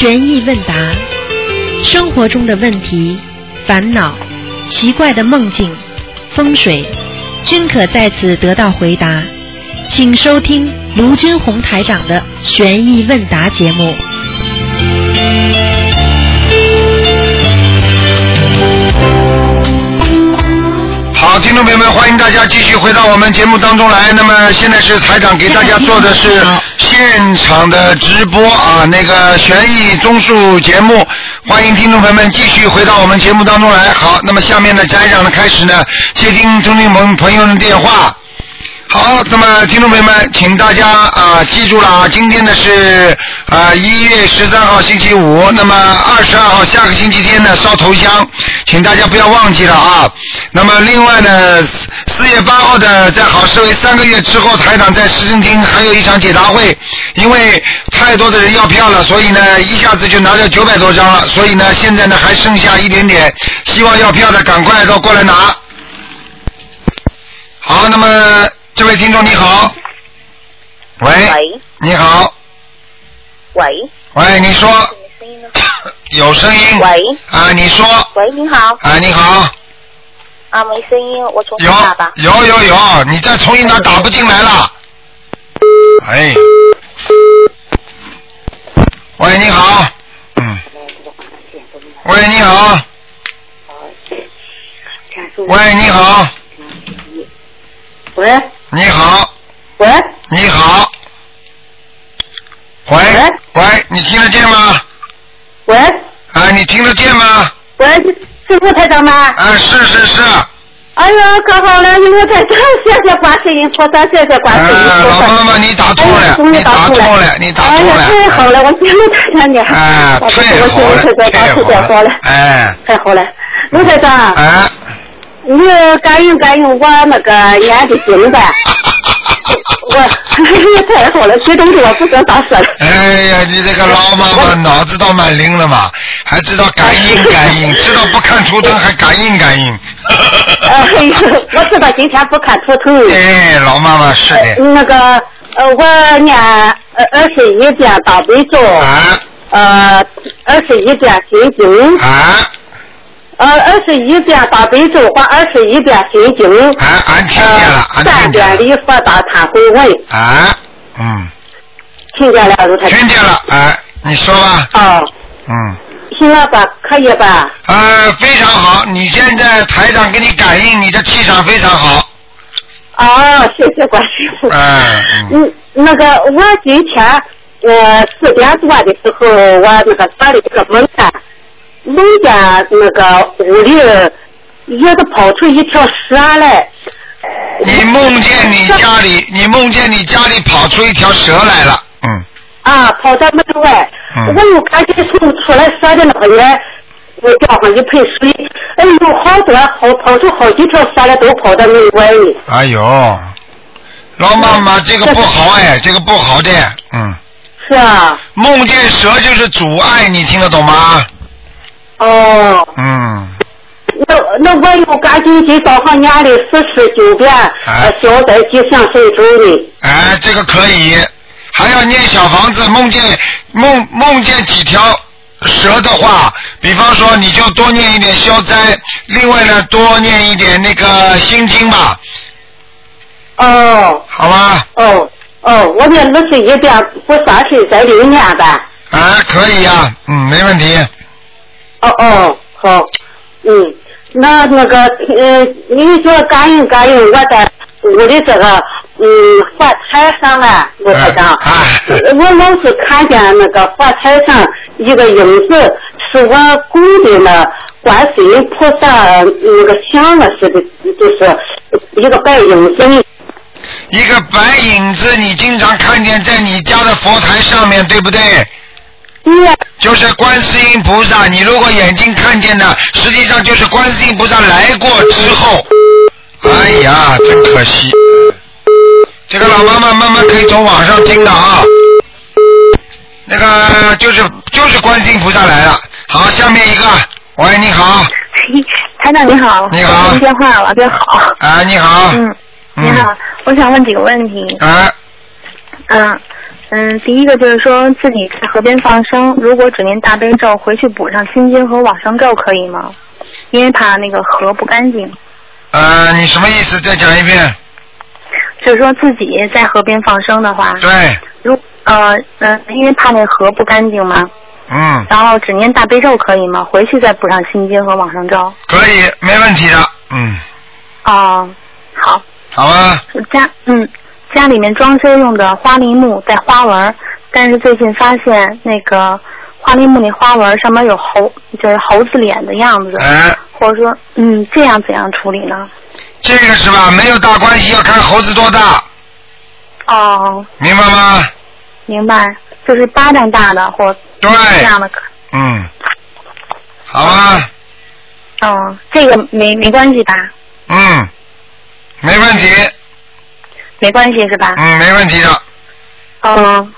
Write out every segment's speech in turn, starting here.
悬疑问答，生活中的问题、烦恼、奇怪的梦境、风水，均可在此得到回答。请收听卢军红台长的悬疑问答节目。好，听众朋友们，欢迎大家继续回到我们节目当中来。那么现在是台长给大家做的是现场的直播啊，那个悬疑综述节目，欢迎听众朋友们继续回到我们节目当中来。好，那么下面呢，家长呢开始呢接听听众朋朋友的电话。好，那么听众朋友们，请大家啊记住了啊，今天呢是啊一月十三号星期五，那么二十二号下个星期天呢烧头香，请大家不要忘记了啊。那么另外呢，四四月八号的在好市委三个月之后，台长在市政厅还有一场解答会，因为太多的人要票了，所以呢一下子就拿掉九百多张了，所以呢现在呢还剩下一点点，希望要票的赶快都过来拿。好，那么这位听众你好，喂，喂你好，喂喂，你说声音？有声音？喂啊，你说喂，你好，啊，你好，啊，没声音，我重新有打吧。有有有，你再重新打打不进来了。哎，喂，你好，嗯，喂，你好，喂，你好，喂。你好，喂。你好，喂喂，你听得见吗？喂。哎，你听得见吗？喂，是卢台长吗？啊，是是是，哎呀，可好了，卢台长，谢谢观世音菩萨，谢谢观世音啊，菩萨。老妈妈，你打通哎呀了，你终于打通了，你打通哎呀，太好了，了，我谢卢台长你。哎，太好了，太好了，，哎，太好了，卢台长，哎，你感应感应我那个念的经呗？我太好了，这东西我不知道咋说。哎呀，你这个老妈妈脑子倒蛮灵的嘛，还知道感应感应，知道不看图腾还感应感应。哎呀，我知道今天不看图腾。哎，老妈妈是的，那个呃，我念呃二十一遍大悲咒，啊呃二十一遍心经，啊呃二十一遍大悲咒和二十一遍心经，啊，俺听见了，三遍，礼佛大忏悔文，啊，嗯，听见了，卢台。听见了，哎，你说吧，哦，嗯。行了吧，可以吧？呃，非常好，你现在台长给你感应，你的气场非常好。哦，谢谢关师傅。嗯嗯嗯，那个我今天呃四点多的时候，我那个做了一个梦啊，梦见那个屋里也是跑出一条蛇来。你梦见你家里，你梦见你家里跑出一条蛇来了，嗯，啊，跑到门外，嗯。我又看见从出来蛇的那个人，我浇上一盆水，哎呦，好多好跑出好几条蛇来，都跑到门外里。哎呦，老妈妈这个不好哎，这个不好的，嗯，是啊，梦见蛇就是阻碍，你听得懂吗？哦，嗯，那那我又赶紧今早上念的四十九遍，呃，消灾吉祥神咒的。哎，这个可以，还要念小房子，梦见梦梦见几条蛇的话，比方说你就多念一点消灾，另外呢多念一点那个心经吧，哦好吧？哦哦，我念二十一遍不算是在里念吧？啊，可以呀、嗯，没问题。哦哦，好，嗯，那那个呃，你说感应感应我在屋里这个嗯佛台上啊，我台长，哎我老是看见那个佛台上一个影子，是我供的那观世音菩萨那个像啊似的，就是一个白影子。一个白影子，你经常看见在你家的佛台上面，对不对？就是观世音菩萨，你如果眼睛看见的，实际上就是观世音菩萨来过之后。哎呀，真可惜。这个老妈妈慢慢可以从网上听的啊。那个就是就是观世音菩萨来了。好，下面一个，喂，你好，台长你好，你好我接电话了，别好。啊，你好，嗯，你好，我想问几个问题。啊，嗯，嗯，第一个就是说自己在河边放生，如果只念大悲咒，回去补上心经和往生咒可以吗？因为怕那个河不干净，呃，你什么意思？再讲一遍。就是说自己在河边放生的话，对，如呃嗯、因为怕那河不干净嘛，嗯，然后只念大悲咒可以吗？回去再补上心经和往生咒。可以，没问题的。嗯，哦，好，好吧。家嗯家里面装修用的花梨木带花纹，但是最近发现那个花梨木那花纹上面有猴，就是猴子脸的样子，哎，或者说嗯这样怎样处理呢？这个是吧？没有大关系，要看猴子多大，哦，明白吗？明白，就是巴掌大的或对，这样的可。嗯，好吧，哦，这个没没关系吧？嗯，没问题，没关系是吧？嗯，没问题的。嗯，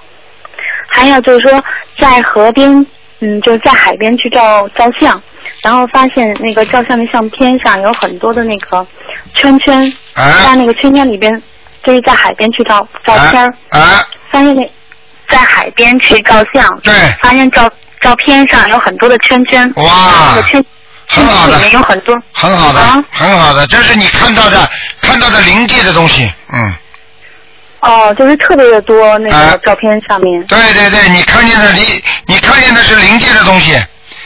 还有就是说，在河边，嗯，就是在海边去照照相，然后发现那个照相的相片上有很多的那个圈圈，在哎，那个圈圈里边，就是在海边去照照片儿，哎，哎发现那在海边去照相，对，发现照照片上有很多的圈圈，哇。那个，圈很好的。里面有很多，很好的啊，很好的，这是你看到的看到的灵界的东西，嗯，哦，就是特别的多那啊。个照片上面，对对对，你看见的灵，你看见的是灵界的东西。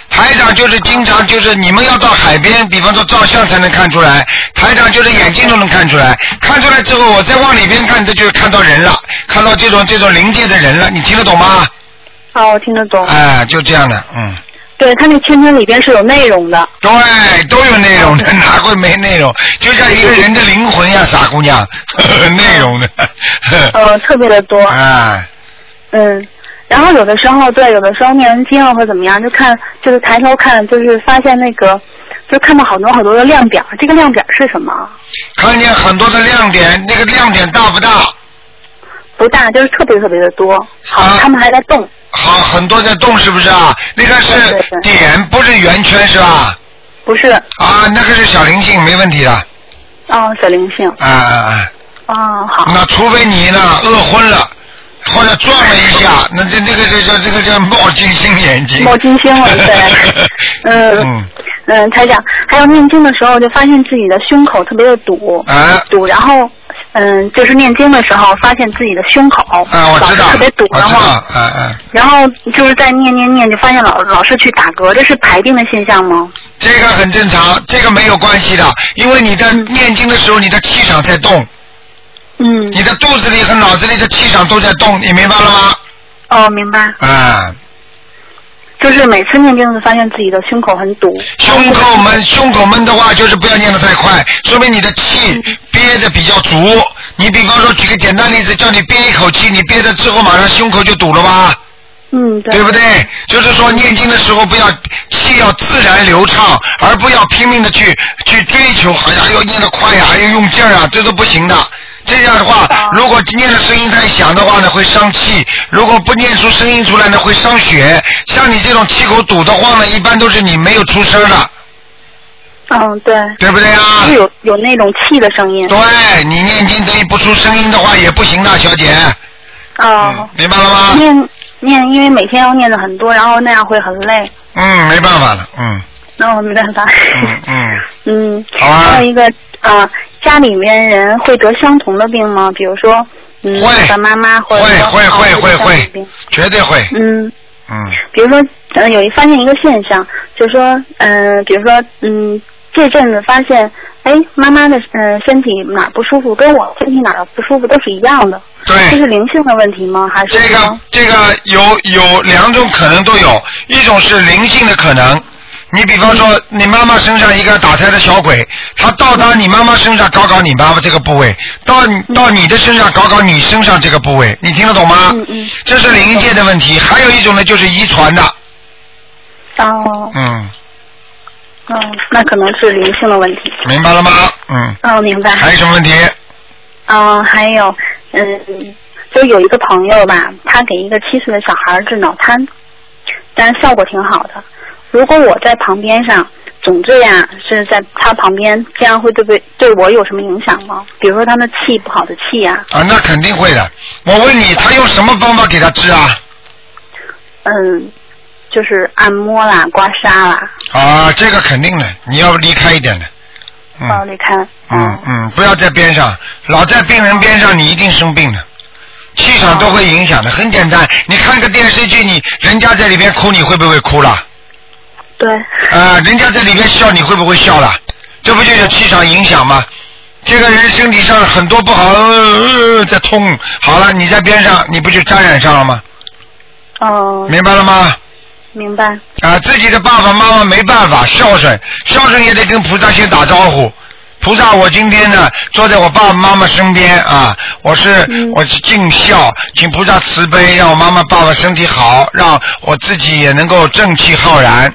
台长就是经常就是你们要到海边，比方说照相才能看出来，台长就是眼睛都能看出来，看出来之后我再往里边看，这就看到人了，看到这种这种灵界的人了，你听得懂吗？哦，我听得懂，哎，就这样的，嗯，对，它那圈圈里边是有内容的。对，都有内容的，哪会没内容？就像一个人的灵魂呀，傻姑娘，内容的，呃，特别的多，哎，嗯，然后有的时候，对，有的时候念完经了或怎么样，就看，就是抬头看，就是发现那个，就看到好多好多的亮点，这个亮点是什么？看见很多的亮点，那个亮点大不大？不大，就是特别特别的多，好，啊他们还在动，好，很多在动是不是啊？那个是点，不是圆圈是吧？不是，啊，那个是小灵性，没问题的。哦，小灵性，啊啊啊！哦，好，那除非你呢饿昏了，或者撞了一下，那这这个就叫这个叫冒金星眼睛。冒金星了，对，嗯嗯，嗯，台长，还有念经的时候就发现自己的胸口特别的堵，啊堵，然后。嗯，就是念经的时候，发现自己的胸口啊，我老知道，是特别堵，然后我知道，啊啊，然后就是在念念念，就发现老老是去打嗝，这是排病的现象吗？这个很正常，这个没有关系的，因为你在念经的时候，你的气场在动，嗯，你的肚子里和脑子里的气场都在动，你明白了吗？哦，明白，啊，就是每次念经都发现自己的胸口很堵，胸口闷，胸口闷的话，就是不要念得太快，说明你的气憋的比较足。你比方说，举个简单例子，叫你憋一口气，你憋了之后，马上胸口就堵了吧？嗯，对，对不对？就是说，念经的时候不要气要自然流畅，而不要拼命的去去追求，好像要念得快呀，还要用劲儿啊，这都不行的。这样的话，如果念的声音太响的话呢，会伤气；如果不念出声音出来呢，会伤血。像你这种气口堵得慌呢，一般都是你没有出声的，嗯，对，对不对啊是？有有那种气的声音。对你念经等于不出声音的话也不行的，小姐。哦嗯，，明白了吗？念念，因为每天要念的很多，然后那样会很累，嗯，没办法了，嗯那我没办法。嗯嗯，嗯，好啊还有一个啊、家里面人会得相同的病吗？比如说，嗯，会爸爸妈妈或者会会会会会病，绝对会，嗯，嗯。比如说，呃，有一发现一个现象，就是说，嗯、比如说，嗯，这阵子发现，哎，妈妈的嗯、呃身体哪儿不舒服，跟我身体哪儿不舒服都是一样的，对这，是灵性的问题吗？还是这个这个有有两种可能都有，一种是灵性的可能。你比方说，你妈妈身上一个打胎的小鬼，他到达你妈妈身上搞搞你妈妈这个部位，到到你的身上搞搞你身上这个部位，你听得懂吗？嗯嗯这是灵界的问题。还有一种呢，就是遗传的，哦嗯，哦，那可能是灵性的问题。明白了吗？嗯，哦，明白。还有什么问题？嗯，还有，嗯，就有一个朋友吧，他给一个七岁的小孩治脑瘫，但是效果挺好的。如果我在旁边上，总这样是在他旁边，这样会对不对对我有什么影响吗？比如说他的气不好的气呀、啊，那肯定会的。我问你，他用什么方法给他治啊？嗯，就是按摩啦、刮痧啦，啊，这个肯定的，你要离开一点的。嗯。哦，离开，嗯嗯，不要在边上，老在病人边上，你一定生病的，气场都会影响的。很简单，你看个电视剧，你人家在里边哭，你会不会哭了？对，啊，人家在里边笑，你会不会笑了？这不就是气场影响吗？这个人身体上很多不好，呃、在痛，好了，你在边上，你不就沾染上了吗？哦，明白了吗？明白，啊，自己的爸爸妈妈没办法孝顺，孝顺也得跟菩萨先打招呼。菩萨，我今天呢坐在我爸爸妈妈身边啊，我是、嗯我是尽孝，请菩萨慈悲，让我妈妈爸爸身体好，让我自己也能够正气浩然。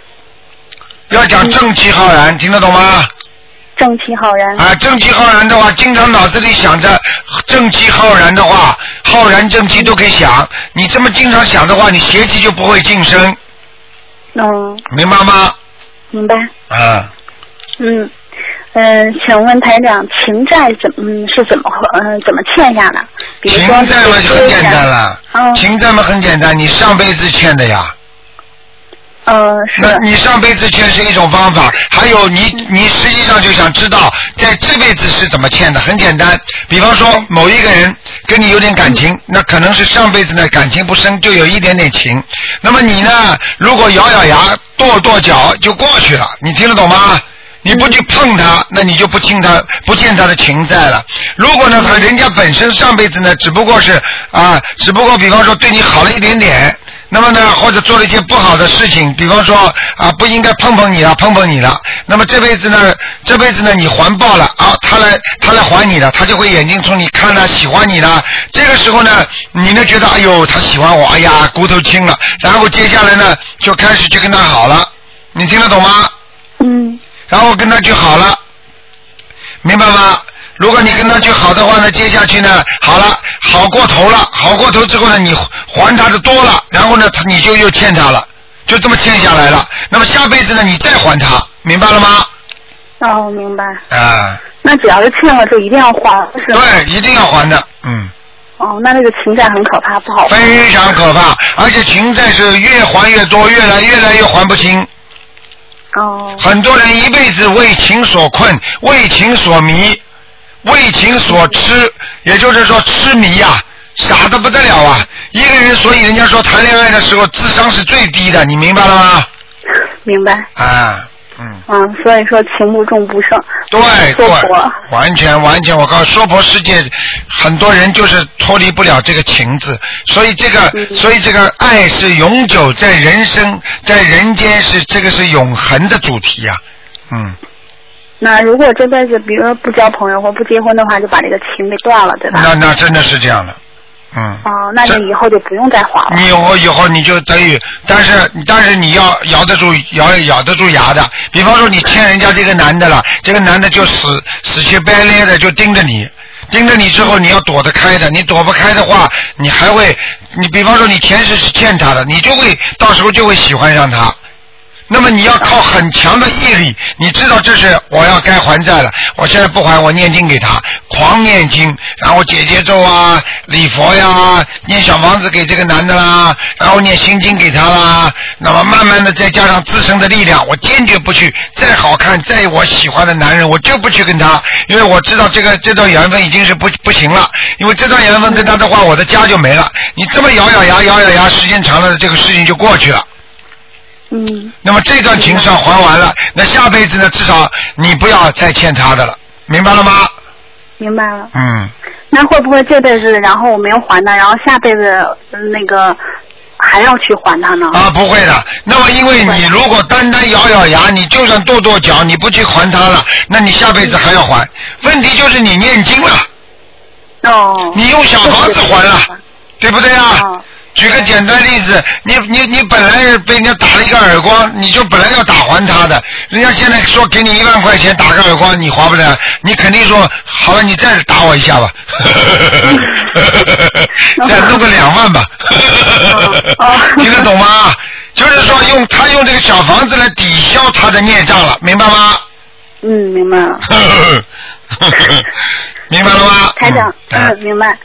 要讲正气浩然，听得懂吗？正气浩然。啊，正气浩然的话，经常脑子里想着正气浩然的话，浩然正气都可以想。你这么经常想的话，你邪气就不会晋升，嗯，明白吗？明白。啊。嗯嗯，请问台长，情债怎嗯是怎么嗯怎么欠下的？比如情债嘛就很简单了，嗯情债嘛很简单，你上辈子欠的呀。呃是那你上辈子欠是一种方法，还有你你实际上就想知道在这辈子是怎么欠的，很简单。比方说某一个人跟你有点感情，那可能是上辈子呢感情不深，就有一点点情。那么你呢，如果咬咬牙跺跺脚就过去了，你听得懂吗？你不去碰他，那你就不欠他不欠他的情债了。如果呢，他人家本身上辈子呢，只不过是啊，只不过比方说对你好了一点点，那么呢，或者做了一些不好的事情，比方说啊，不应该碰碰你了，碰碰你了，那么这辈子呢，这辈子呢，你还报了啊，他来他来还你了，他就会眼睛从你看了，喜欢你了。这个时候呢，你呢觉得哎呦他喜欢我，哎呀骨头轻了，然后接下来呢就开始去跟他好了，你听得懂吗？嗯然后跟他就好了，明白吗？如果你跟他去好的话呢，接下去呢，好了，好过头了，好过头之后呢，你还他的多了，然后呢，他你就又欠他了，就这么欠下来了。那么下辈子呢，你再还他，明白了吗？哦明白。啊，那只要是欠了就一定要还是吗？对，一定要还的，嗯，哦，那那个情债很可怕，不好还。非常可怕，而且情债是越还越多，越来越来越还不清。哦很多人一辈子为情所困，为情所迷，为情所痴，也就是说痴迷呀、傻的不得了啊！一个人，所以人家说谈恋爱的时候智商是最低的，你明白了吗？明白。啊，嗯，嗯，所以说情不重不胜。对说对婆。，完全完全，我告诉娑婆世界，很多人就是脱离不了这个情字，所以这个，嗯所以这个爱是永久在人生，在人间是这个是永恒的主题呀、嗯。那如果这辈子，比如说不交朋友或不结婚的话，就把这个情给断了，对吧？那那真的是这样的，嗯。哦，那这你以后就不用再还了。你以后以后你就等于，但是但是你要咬得住咬咬得住牙的。比方说你欠人家这个男的了，这个男的就死死乞白赖的就盯着你，盯着你之后你要躲得开的，你躲不开的话，你还会你比方说你前世是欠他的，你就会到时候就会喜欢上他。那么你要靠很强的毅力，你知道这是我要该还债了，我现在不还，我念经给他，狂念经，然后解结咒啊、礼佛呀、念小房子给这个男的啦，然后念心经给他啦，那么慢慢的再加上自身的力量，我坚决不去，再好看、再我喜欢的男人，我就不去跟他，因为我知道这个这段缘分已经是不不行了，因为这段缘分跟他的话，我的家就没了。你这么咬咬牙、咬咬牙，时间长了，这个事情就过去了。嗯，那么这段情算还完了，那下辈子呢？至少你不要再欠他的了，明白了吗？明白了。嗯，那会不会这辈子，然后我没有还他，然后下辈子呃那个还要去还他呢？啊，不会的。那么因为你如果单单咬咬牙，你就算跺跺脚，你不去还他了，那你下辈子还要还。问题就是你念经了，哦。你用小房子还了，对不对啊？哦举个简单例子，你你你本来是被人家打了一个耳光，你就本来要打还他的，人家现在说给你一万块钱打个耳光，你还不了，你肯定说好了，你再打我一下吧，再弄个两万吧，哦听得懂吗？就是说用他用这个小房子来抵消他的孽障了，明白吗？嗯，明白了。明白了吗？台长，嗯嗯，明白。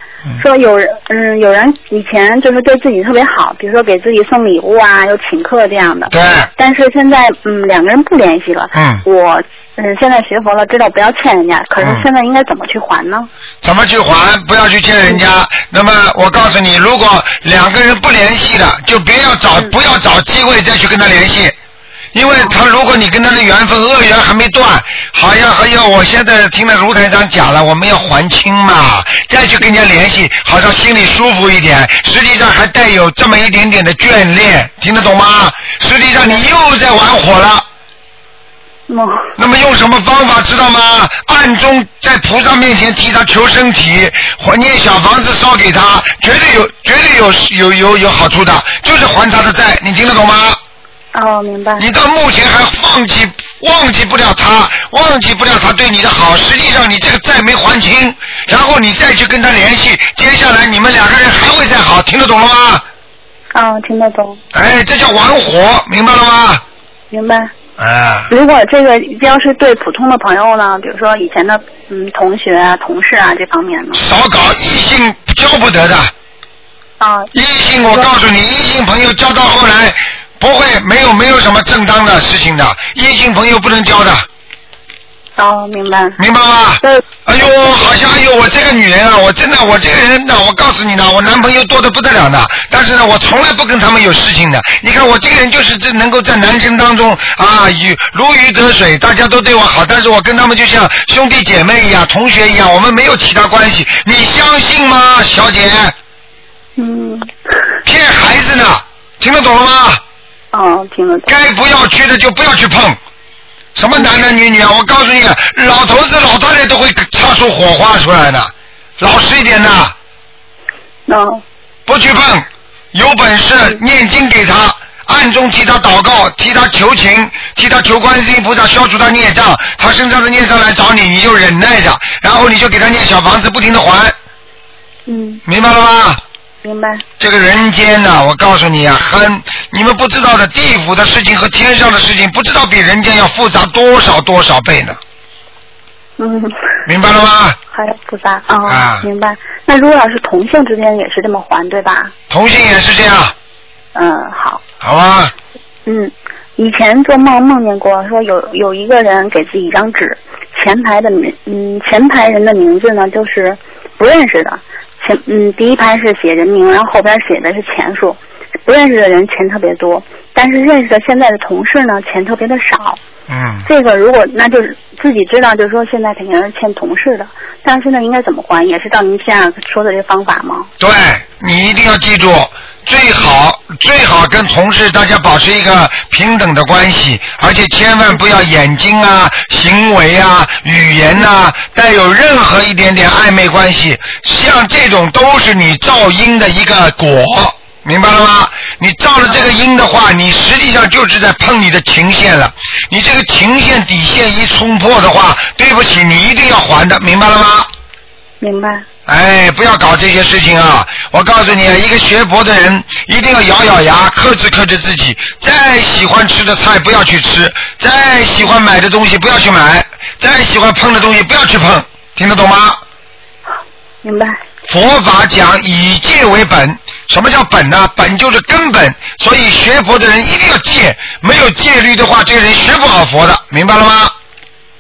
说有人，嗯，有人以前就是对自己特别好，比如说给自己送礼物啊，又请客这样的。对。但是现在，嗯，两个人不联系了。嗯我，嗯，现在学佛了，知道不要欠人家，可是嗯现在应该怎么去还呢？怎么去还？不要去欠人家。那么我告诉你，如果两个人不联系了，就别要找，不要找机会再去跟他联系。因为他，如果你跟他的缘分恶缘还没断，好像还要我现在听了卢台长讲了，我们要还清嘛，再去跟人家联系，好像心里舒服一点，实际上还带有这么一点点的眷恋，听得懂吗？实际上你又在玩火了。那么用什么方法知道吗？暗中在菩萨面前替他求身体，还念小房子烧给他，绝对有绝对有有有有好处的，就是还他的债，你听得懂吗？哦，明白。你到目前还放弃忘记不了他，忘记不了他对你的好，实际上你这个债没还清，然后你再去跟他联系，接下来你们两个人还会再好，听得懂了吗？哦，听得懂，哎，这叫玩火，明白了吗？明白。哎，如果这个要是对普通的朋友呢，比如说以前的嗯同学啊、同事啊这方面呢？少搞异性交不得的。啊，异性，我告诉你，异性朋友交到后来不会没有没有什么正当的事情的，异性朋友不能交的，哦，明白。明白吗？对，哎呦，好像哎呦，我这个女人啊，我真的，我这个人呢，我告诉你呢，我男朋友多的不得了的，但是呢，我从来不跟他们有事情的。你看我这个人就是这能够在男生当中啊，鱼如鱼得水，大家都对我好，但是我跟他们就像兄弟姐妹一样，同学一样，我们没有其他关系。你相信吗，小姐？嗯，骗孩子呢，听得懂了吗？哦，听得懂。该不要去的就不要去碰。什么男男女女啊！我告诉你，老头子老太太都会擦出火花出来的，老实一点的，哦，不去碰。有本事念经给他，暗中替他祷告，替他求情，替他求观世音菩萨消除他孽障。他身上的孽障来找你，你就忍耐着，然后你就给他念小房子，不停的还，嗯，明白了吗？明白。这个人间呐、我告诉你啊，很你们不知道的地府的事情和天上的事情，不知道比人间要复杂多少多少倍呢，嗯，明白了吗？还有复杂哦，啊明白。那如果要是同性之间也是这么还，对吧？同性也是这样，嗯，好。好吧？嗯，以前做梦梦见过，说有有一个人给自己一张纸，前排的名，嗯，前排人的名字呢就是不认识的，前嗯第一排是写人名，然后后边写的是钱数，不认识的人钱特别多，但是认识的现在的同事呢钱特别的少。嗯，这个如果那就是自己知道，就是说现在肯定是欠同事的，但是现在应该怎么还，也是照您现在说的这方法吗？对你一定要记住，最好最好跟同事大家保持一个平等的关系，而且千万不要眼睛啊、行为啊、语言呐、带有任何一点点暧昧关系，像这种都是你造因的一个果。明白了吗？你造了这个因的话，你实际上就是在碰你的情线了。你这个情线底线一冲破的话，对不起，你一定要还的，明白了吗？明白。哎，不要搞这些事情啊！我告诉你，一个学佛的人一定要咬咬牙，克制克制自己。再喜欢吃的菜不要去吃，再喜欢买的东西不要去买，再喜欢碰的东西不要去碰，听得懂吗？明白。佛法讲以戒为本，什么叫本呢？本就是根本，所以学佛的人一定要戒，没有戒律的话，这个人学不好佛的，明白了吗？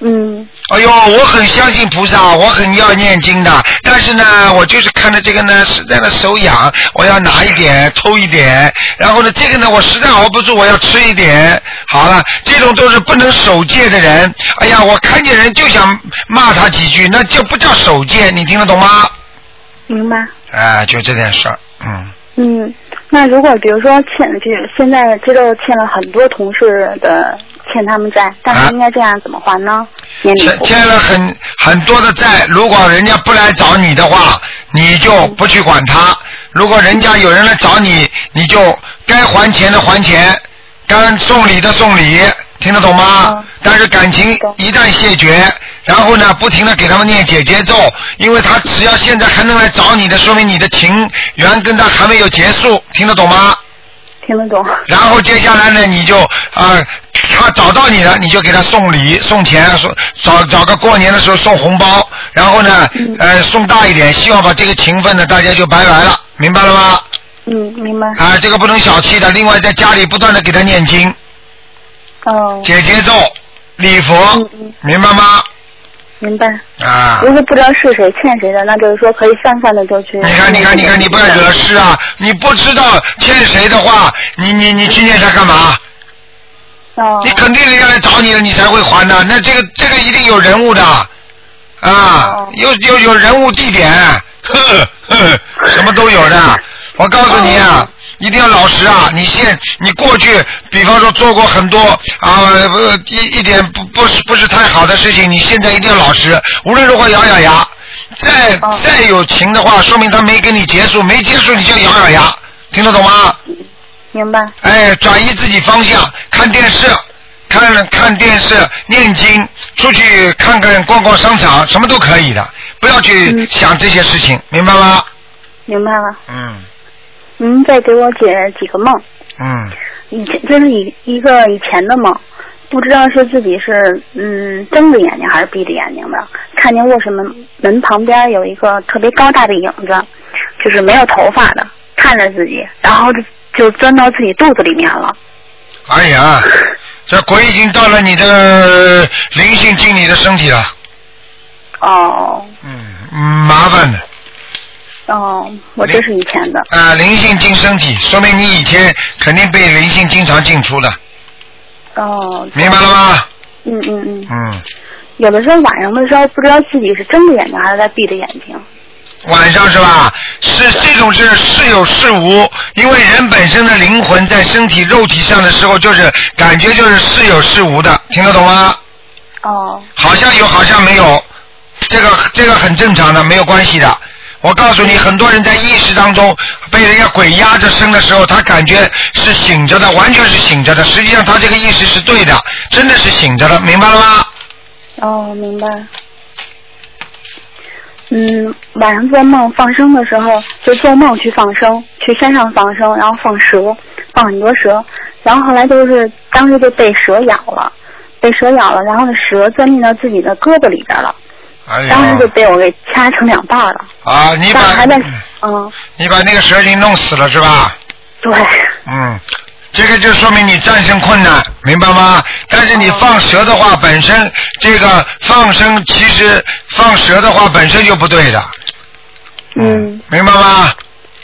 嗯，哎呦，我很相信菩萨，我很要念经的，但是呢，我就是看着这个呢，实在的手痒，我要拿一点，偷一点，然后呢，这个呢，我实在熬不住，我要吃一点。好了，这种都是不能守戒的人。哎呀，我看见人就想骂他几句，那就不叫守戒，你听得懂吗？明白。哎，就这件事儿，嗯。嗯，那如果比如说欠，就是现在知道欠了很多同事的欠他们债，但啊是应该这样怎么还呢？欠服。欠了很很多的债，如果人家不来找你的话，你就不去管他；如果人家有人来找你，你就该还钱的还钱，该送礼的送礼，听得懂吗？嗯但是感情一旦谢绝，然后呢，不停的给他们念解结咒，因为他只要现在还能来找你的，说明你的情缘跟他还没有结束，听得懂吗？听得懂。然后接下来呢，你就啊、他找到你了，你就给他送礼、送钱，送找找个过年的时候送红包，然后呢，呃，送大一点，希望把这个情分呢，大家就拜拜了，明白了吗？嗯，明白。啊，这个不能小气的。另外，在家里不断的给他念经、哦，解节奏、礼佛，明白吗？明白。啊。如果不知道是谁欠谁的，那就是说可以泛泛的就去。你看，你看，你看，你不要惹事啊！你不知道欠谁的话，你你你去念他干嘛？哦。你肯定人家来找你了，你才会还的。那这个这个一定有人物的，啊，哦有有有人物地点，呵呵，什么都有的。我告诉你啊，一定要老实啊！你现你过去，比方说做过很多啊呃一一点不不是不是太好的事情，你现在一定要老实，无论如何咬咬牙。再哦再有情的话，说明他没跟你结束，没结束你就咬咬牙，听得懂吗？明白。哎，转移自己方向，看电视，看看电视，念经，出去看看逛逛商场，什么都可以的，不要去嗯想这些事情，明白吗？明白了。嗯您再给我解几个梦。嗯，以前这是一一个以前的梦，不知道是自己是嗯睁着眼睛还是闭着眼睛的，看见卧室门门旁边有一个特别高大的影子，就是没有头发的，看着自己，然后就就钻到自己肚子里面了。哎呀，这鬼已经到了你的灵性进你的身体了，哦嗯，嗯麻烦的。哦，我这是以前的。啊、灵性进身体，说明你以前肯定被灵性经常进出的，哦。明白了吗？嗯嗯嗯，嗯，有的时候晚上的时候不知道自己是睁着眼睛还是在闭着眼睛。晚上是吧？是这种是是有是无，因为人本身的灵魂在身体肉体上的时候，就是感觉就是是有是无的，听得懂吗？哦好像有，好像没有，这个这个很正常的，没有关系的。我告诉你，很多人在意识当中被人家鬼压着身的时候，他感觉是醒着的，完全是醒着的。实际上他这个意识是对的，真的是醒着的，明白了吗？哦，明白。嗯，晚上做梦放生的时候，就做梦去放生，去山上放生，然后放蛇，放很多蛇，然后后来就是当时就被蛇咬了，被蛇咬了，然后蛇钻进到自己的胳膊里边了，哎呀，当时就被我给掐成两半了，啊，你把还在，嗯，你把那个蛇精弄死了是吧？对，嗯，这个就说明你战胜困难，明白吗？但是你放蛇的话，本身这个放生其实放蛇的话本身就不对的，嗯，明白吗？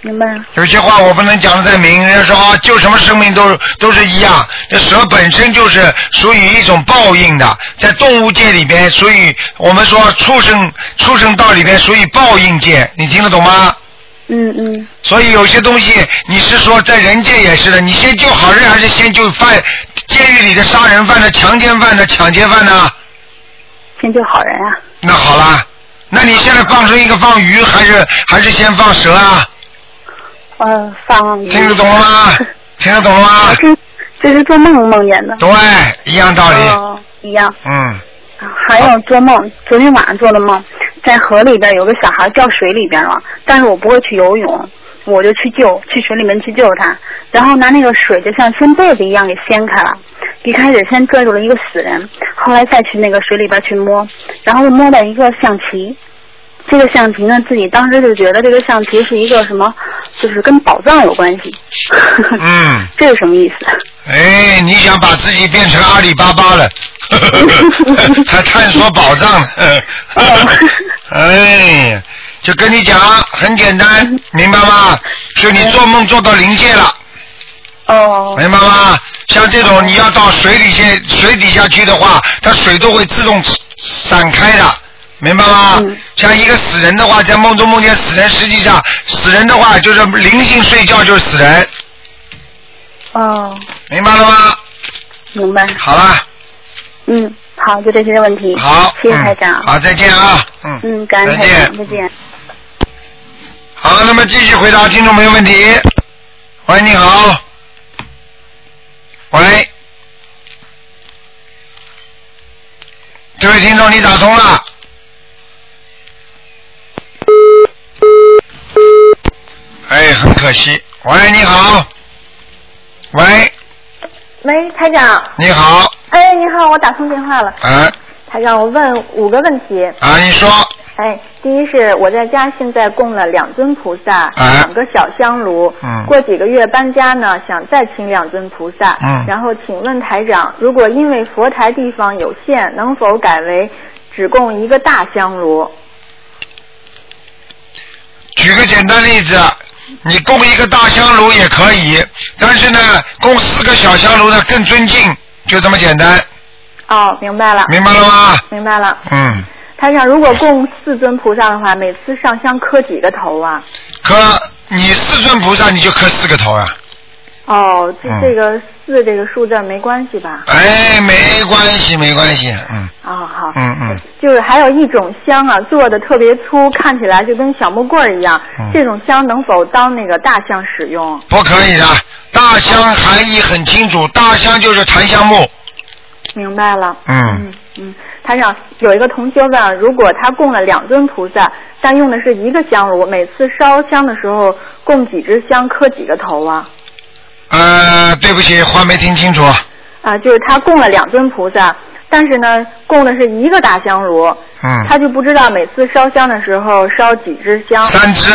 明白，有些话我不能讲的太明，人家说啊，救什么生命都都是一样。这蛇本身就是属于一种报应的，在动物界里边，属于我们说畜生畜生道里边属于报应界，你听得懂吗？嗯嗯，所以有些东西，你是说在人界也是的，你先救好人还是先救犯监狱里的杀人犯的、强奸犯的、抢劫犯呢？先救好人啊，那好啦，那你现在放生一个放鱼，还是还是先放蛇啊？呃，放听得懂了吗？听得懂了吗？这这是做梦梦见的，对，一样道理。哦，一样。嗯，还有做梦，昨天晚上做的梦，在河里边有个小孩掉水里边了，但是我不会去游泳，我就去救，去水里面去救他，然后拿那个水就像掀被子一样给掀开了。一开始先拽住了一个死人，后来再去那个水里边去摸，然后摸到一个象棋。这个象棋呢，自己当时就觉得这个象棋是一个什么，就是跟宝藏有关系。嗯，这是什么意思？哎，你想把自己变成阿里巴巴了，还探索宝藏呢？哎，就跟你讲，很简单，明白吗？就你做梦做到临界了，哦明白吗？像这种你要到水里去，水底下去的话，它水都会自动散开的。明白吗？嗯像一个死人的话，在梦中梦见死人，实际上死人的话就是灵性睡觉就是死人，哦，明白了吗？明白。好了，嗯，好，就这些问题。好，谢谢台长。嗯好，再见啊，嗯，嗯，感恩再台长，见再。见。好，那么继续回答听众朋友问题。喂，你好。喂，这位听众，你打通了。哎，很可惜。喂，你好。喂，喂，台长。你好，哎，你好，我打通电话了。哎，台长，我问五个问题。啊，你说，哎，第一是我在家现在供了两尊菩萨，哎两个小香炉。嗯过几个月搬家呢，想再请两尊菩萨。嗯然后请问台长，如果因为佛台地方有限，能否改为只供一个大香炉？举个简单例子，你供一个大香炉也可以，但是呢，供四个小香炉呢更尊敬，就这么简单，哦，明白了。明白了吗？明白了。嗯，台长，如果供四尊菩萨的话，每次上香磕几个头啊？磕你四尊菩萨你就磕四个头啊，哦，这嗯这个四这个数字没关系吧？哎，没关系，没关系，嗯哦，好。嗯嗯，就是还有一种香啊，做的特别粗，看起来就跟小木棍儿一样。嗯这种香能否当那个大香使用？不可以的，大香含义很清楚，大香就是檀香木，明白了。嗯嗯嗯，台长有一个同学问，如果他供了两尊菩萨，但用的是一个香炉，每次烧香的时候供几支香，磕几个头啊？呃，对不起，话没听清楚，啊，就是他供了两尊菩萨，但是呢，供的是一个大香炉，嗯，他就不知道每次烧香的时候烧几支香。三支，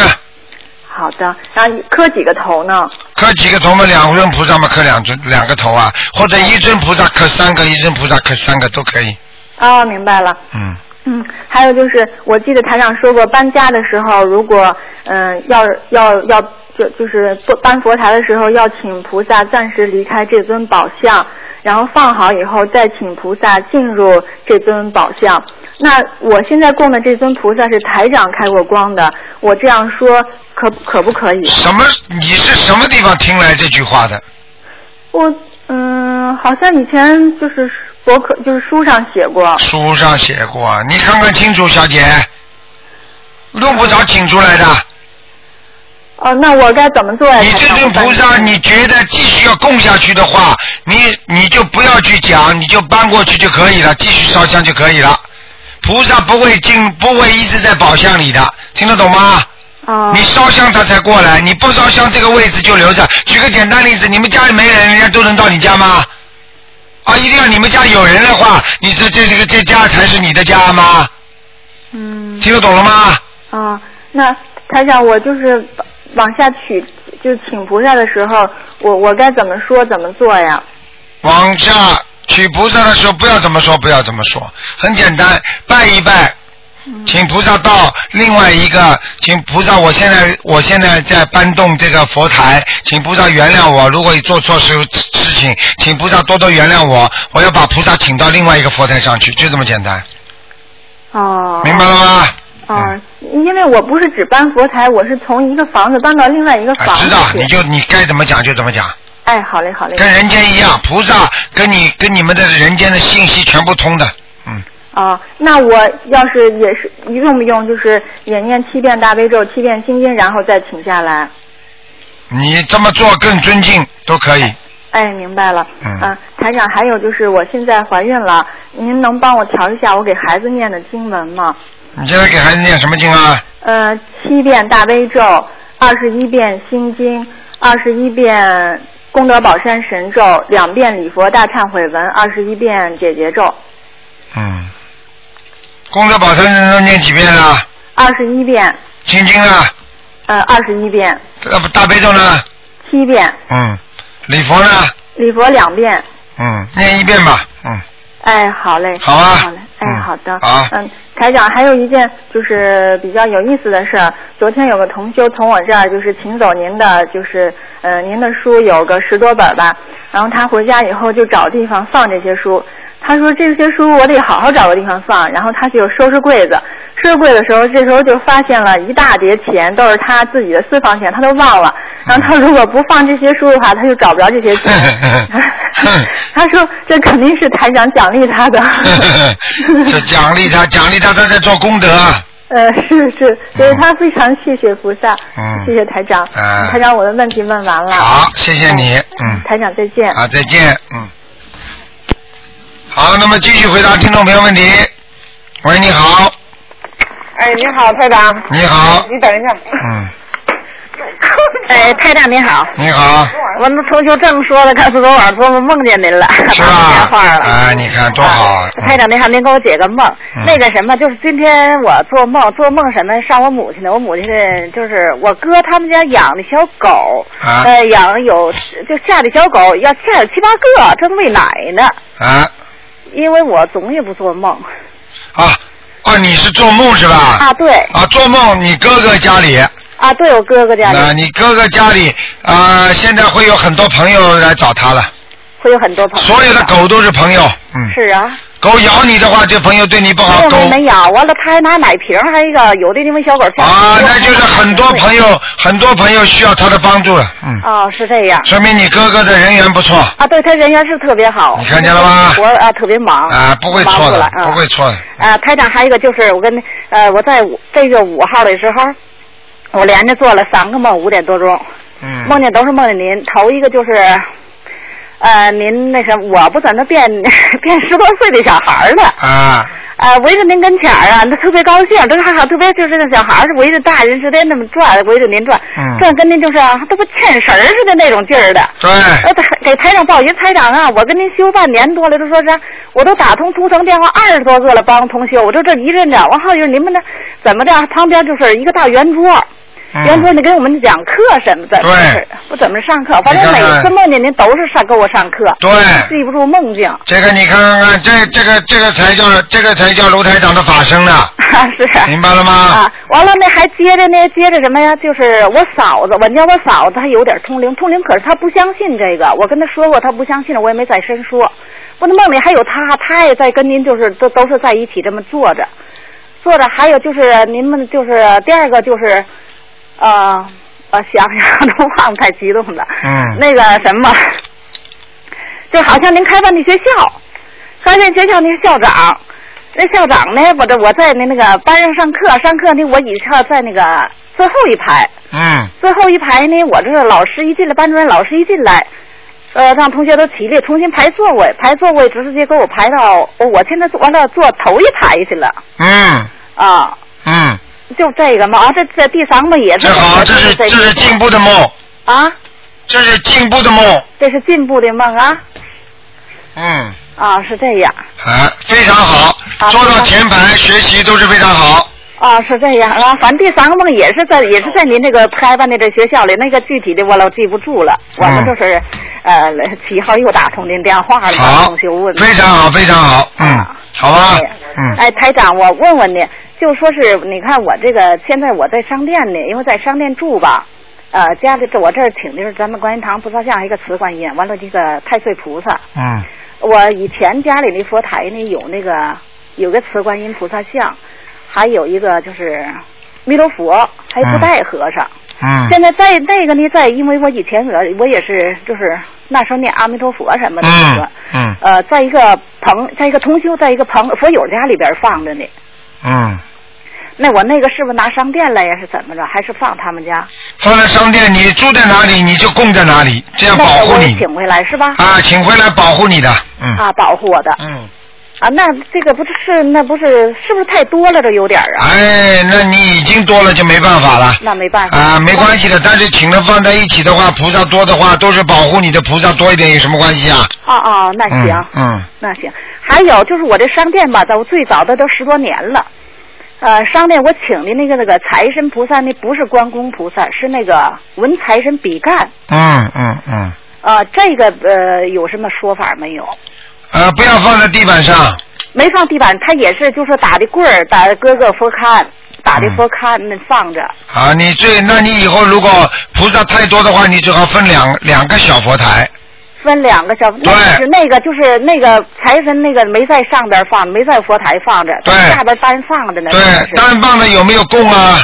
好的，然后磕几个头呢？磕几个头嘛，两尊菩萨嘛磕两尊两个头啊，或者一尊菩萨磕三个，一尊菩萨磕三个都可以，哦，明白了。嗯。嗯，还有就是，我记得台长说过，搬家的时候，如果嗯、要要要就就是不搬佛台的时候，要请菩萨暂时离开这尊宝像，然后放好以后再请菩萨进入这尊宝像。那我现在供的这尊菩萨是台长开过光的，我这样说可可不可以？什么？你是什么地方听来这句话的？我嗯，好像以前就是博客就是书上写过。书上写过，你看看清楚，小姐，用不着请出来的。哦，那我该怎么做呀？你这尊菩萨，你觉得继续要供下去的话，你你就不要去讲，你就搬过去就可以了，继续烧香就可以了。菩萨不会进，不会一直在宝箱里的，听得懂吗？哦。你烧香他才过来，你不烧香这个位置就留着。举个简单例子，你们家里没人，人家都能到你家吗？啊，一定要你们家有人的话，你这这这个这家才是你的家吗？嗯。听得懂了吗？啊，那台长，我就是往下取，就是请菩萨的时候，我我该怎么说怎么做呀？往下取菩萨的时候，不要怎么说，不要怎么说，很简单，拜一拜，请菩萨到另外一个，请菩萨，我现在我现在在搬动这个佛台，请菩萨原谅我，如果做错事事情，请菩萨多多原谅我，我要把菩萨请到另外一个佛台上去，就这么简单，哦。明白了吗？啊，因为我不是只搬佛台，我是从一个房子搬到另外一个啊，房子知道，你就你该怎么讲就怎么讲，哎，好嘞，好嘞。跟人间一样，菩萨跟你跟你们的人间的信息全部通的，嗯。啊，那我要是也是用不用就是也念七遍大悲咒、七遍心经，然后再请下来？你这么做更尊敬都可以。哎，明白了。嗯啊，台长，还有就是我现在怀孕了，您能帮我调一下我给孩子念的经文吗？你现在给孩子念什么经啊？呃，七遍大悲咒，二十一遍心经，二十一遍功德宝山神咒，两遍礼佛大忏悔文，二十一遍解结咒，嗯。功德宝山神咒念几遍啊？二十一遍，心经啊？呃，二十一遍，大悲咒呢？七遍，嗯。礼佛呢？礼佛两遍。嗯，念一遍吧。嗯。哎，好嘞。好啊好嘞。哎，嗯好的。好嗯，台长，还有一件就是比较有意思的事儿。昨天有个同修从我这儿就是请走您的，就是呃您的书有个十多本吧，然后他回家以后就找地方放这些书。他说这些书我得好好找个地方放，然后他就收拾柜子。收柜的时候，这时候就发现了一大叠钱，都是他自己的私房钱，他都忘了。然后他如果不放这些书的话，他就找不着这些钱。他说这肯定是台长奖励他的。是奖励他，奖励他，他在做功德。呃，是是，所以他非常谢谢菩萨，嗯谢谢台长。嗯台长，我的问题问完了。好，谢谢你。嗯。台长再见。啊，再见。嗯。好，那么继续回答听众朋友问题。喂，你好。哎，你好，台长。你好。你等一下。嗯。哎，台长您好，你好，我们同学正说的，告诉昨晚做梦梦见您了，是打吧？电话了。哎，你看多好啊！台长您好，您给我解个梦。嗯那个什么，就是今天我做梦，做梦什么上我母亲的，我母亲的就是我哥他们家养的小狗，啊呃，养了有就下的小狗要下有七八个，正喂奶呢。啊因为我总也不做梦啊哦，你是做梦是吧？啊，对啊，做梦，你哥哥家里，啊，对我哥哥家里啊你哥哥家里啊、现在会有很多朋友来找他了，会有很多朋友。所有的狗都是朋友，嗯，是啊。狗咬你的话，这朋友对你不好，狗没咬完了，他还拿奶瓶，还有一个有的因为小狗下啊，那就是很多朋友，很多朋友需要他的帮助了，嗯，哦，是这样。说明你哥哥的人缘不错，啊，对他人缘是特别好，你看见了吗？活啊特别忙。啊，不会错的不会错的，啊，台长还有一个就是我跟呃我在五这个五号的时候，我连着做了三个梦，五点多钟，嗯，梦见都是梦见您。头一个就是，呃，您那什么，我不在那变 变十多岁的小孩儿了。啊，呃，围着您跟前儿啊，那特别高兴，这个还好，特别就是那小孩儿是围着大人似的那么转，围着您转，嗯转跟您就是啊，都不欠神儿似的那种劲儿的。对，呃，台给台长报一台长啊，我跟您修半年多了，都说是，我都打通图腾电话二十多个了，帮同修，我就这一阵子，完后就是你们那怎么的，旁边就是一个大圆桌，圆桌嗯，你给我们讲课什么的，对不怎么上课，反正每次梦见您都是上给我上课，对。记不住梦境，这个你看看看，这这个这个才叫这个才叫卢台长的法身呢，是。明白了吗？啊，完了那还接着呢，接着什么呀？就是我嫂子，我家我嫂子她有点通灵，通灵可是她不相信这个，我跟她说过，她不相信，我也没再深说。不，那梦里还有她，她也在跟您就是都都是在一起这么坐着，坐着。还有就是您们就是第二个就是，呃呃，想想都忘，太激动了。嗯。那个什么，就好像您开办的学校，开办学校那个校长，那校长呢，我这我在那那个班上上课，上课呢，我以前在那个最后一排，嗯。最后一排呢，我这个老师一进来，班主任老师一进来，呃，让同学都起立，重新排座位，排座位直接给我排到，哦我现在坐完了坐头一排去了。嗯。啊，嗯，就这个梦，啊，这这第三个梦也是这好，这是这这是进步的梦，啊，这是进步的梦，这是进步的梦啊？嗯，啊，是这样。啊，非常好，啊坐到前排学习都是非常好，啊，是这样。啊，反正第三个梦也是在也是在您这个开办的这学校里，那个具体的我老记不住了，我们就是呃七号又打通您电话了，同学问，非常好，非常好，嗯啊，好吧。哎，嗯，哎，台长，我问问你，就说是你看我这个现在我在商店呢，因为在商店住吧，呃，家里这我这儿请的是咱们观音堂菩萨像一个慈观音，完了这个太岁菩萨。嗯我以前家里那佛台呢有那个有个慈观音菩萨像，还有一个就是弥勒佛，还有布袋和尚。嗯现在在那个呢，在因为我以前我我也是就是那时候念阿弥陀佛什么的那个。嗯嗯呃，在一个朋，在一个同修，在一个朋佛友家里边放着呢。嗯，那我那个是不是拿商店来呀？是怎么着？还是放他们家？放在商店，你住在哪里你就供在哪里，这样保那个我也护你请回来是吧？啊，请回来保护你的，嗯啊，保护我的嗯。啊，那这个不是是那不是是不是太多了？这有点儿啊。哎，那你已经多了就没办法了。那没办法啊，没关系的，但是请了放在一起的话，菩萨多的话，都是保护你的菩萨多一点，有什么关系啊？哦哦，那行，嗯嗯那行。还有就是我这商店吧，到最早的都十多年了。呃，商店我请的那个那个财神菩萨，那不是关公菩萨，是那个文财神比干。嗯嗯嗯，啊，这个呃有什么说法没有？呃，不要放在地板上，没放地板，他也是就是打的棍儿，打的各个佛龛，打的佛龛那放着。啊，你最，那你以后如果菩萨太多的话，你最好分两两个小佛台，分两个小，那是那个就是那个财神那个没在上边放，没在佛台放着，对下边单放着呢。对，单放的有没有供啊？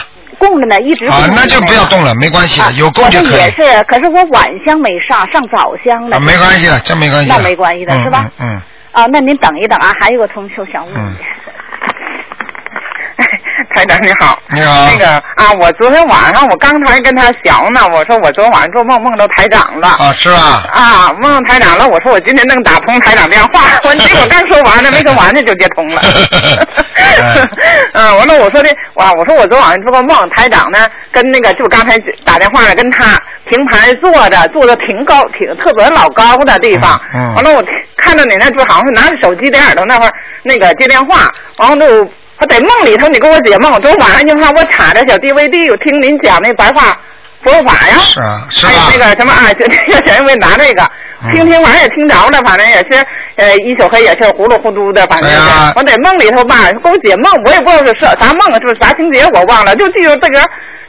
供着呢，一直供，啊那就不要动了，没关系的，有供就也。是，可是我晚香没上，上早香了。啊，没关系的，这没关系。那没关系的嗯是吧嗯嗯。啊，那您等一等啊，还有个同学想问嗯你。台长你好，你好那个啊，我昨天晚上我刚才跟他聊呢，我说我昨天晚上做梦梦到台长了。啊，是吧？啊，梦到台长了，我说我今天能打通台长电话，我结果刚说完呢，没说完呢就接通了。嗯，完了我说的，哇，我说我昨晚上做个梦，台长呢跟那个就刚才打电话呢，跟他平排坐着，坐的挺高，挺特别老高的地方。嗯完了我看到你那就好像是拿着手机在耳朵那块那个接电话，完后就在梦里头你给我解梦，昨晚上就看我插着小 DVD，我听您讲那白话佛法呀。是啊，是还有吧？那个什么啊，就那个小因为拿这个，听听听完也听着了，反正也是，呃，一宿黑也是糊里糊涂的，反正我在梦里头吧，给我解梦，我也不知道是啥啥梦，是啥情节我忘了，就记住这个。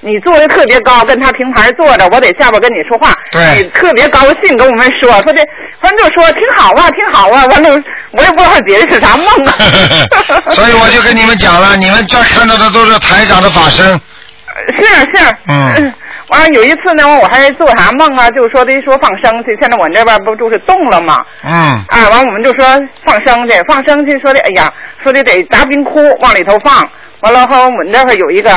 你坐的特别高，跟他平排坐着，我在下边跟你说话，对你特别高兴跟我们说，说这，反正就说挺好啊，挺好啊，完了我也不知道解的是啥梦啊。所以我就跟你们讲了，你们这看到的都是台长的法身。是是，嗯，完了有一次呢，我还做啥梦啊？就是说的说放生去，现在我这边不就是冻了吗？嗯，啊，完我们就说放生去，放生去，说的哎呀，说的得砸冰窟往里头放，完了后我们那块有一个，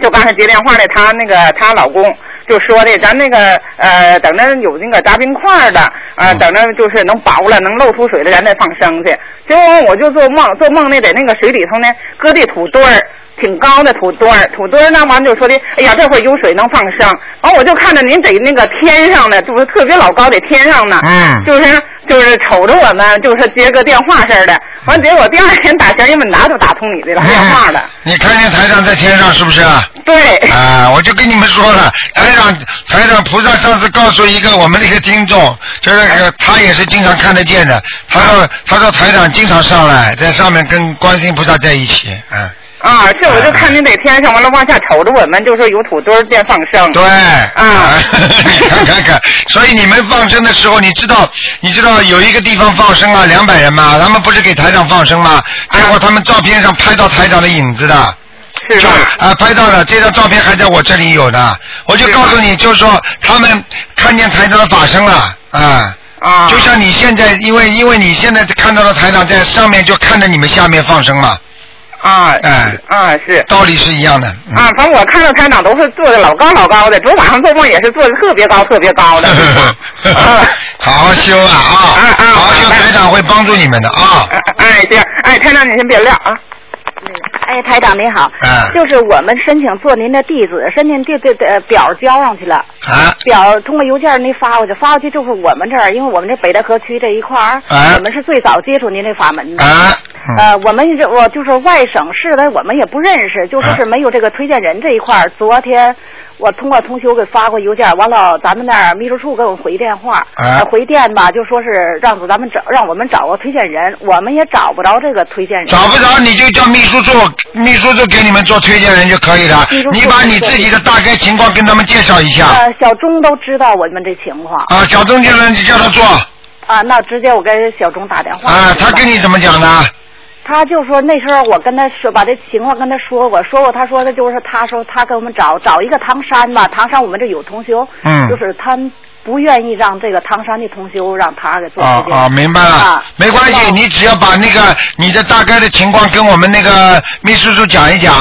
就刚才接电话的，她那个她老公就说的，咱那个呃，等着有那个砸冰块的，呃，嗯等着就是能薄了，能露出水了，咱再放生去。结果我就做梦，做梦呢，在那个水里头呢，搁的土堆儿。挺高的土堆儿，土堆儿那完就说的，哎呀，这会儿有水能放生。完我就看着您在那个天上呢，就是特别老高在天上呢，嗯就是就是瞅着我们，就是接个电话似的。完结果第二天打前一问答都打通你的了电话了。你看见台长在天上是不是？对，啊，我就跟你们说了，台长台长菩萨上次告诉一个我们的一个听众，就是那个他也是经常看得见的，他说他说台长经常上来，在上面跟观世音菩萨在一起，嗯。啊，是我就看您在天上，完了往下瞅着我们，就说有土堆便放生。对，啊，你 看看看，所以你们放生的时候，你知道，你知道有一个地方放生啊，两百人嘛，他们不是给台长放生吗？结果他们照片上拍到台长的影子的。是吧？啊，拍到了，这张照片还在我这里有的。我就告诉你，就是说他们看见台长的法身了，啊。啊。就像你现在，因为因为你现在看到了台长在上面，就看着你们下面放生嘛。啊，哎，啊是。道理是一样的。嗯啊，反正我看到台长都是坐的老高老高的，昨晚上做梦也是坐的特别高特别高的。好好修啊啊！好好修，台长会帮助你们的啊。哎，这样，哎，台长你先别撂啊。哎，台长您好，嗯就是我们申请做您的弟子，申请这这这表交上去了，啊，表通过邮件您发过去，发过去就是我们这儿，因为我们这北戴河区这一块儿，啊我们是最早接触您这法门的。啊，呃，我们这我就是外省市的，我们也不认识，就说啊是没有这个推荐人这一块儿。昨天我通过同修给发过邮件，完了咱们那儿秘书处给我们回电话，回电吧，就说是让咱们找让我们找个推荐人，我们也找不着这个推荐人。找不着你就叫秘书处，秘书就给你们做推荐人就可以了你把你自己的大概情况跟他们介绍一下。呃，小钟都知道我们这情况啊，小钟先生，你叫他做啊，那直接我跟小钟打电话。啊，他跟你怎么讲的？他就说那时候我跟他说把这情况跟他说过，说过他说的就是他说他给我们找找一个唐山吧，唐山我们这有同修，嗯就是他不愿意让这个唐山的同修让他给做啊啊，明白了啊，没关系，你只要把那个你的大概的情况跟我们那个秘书处讲一讲。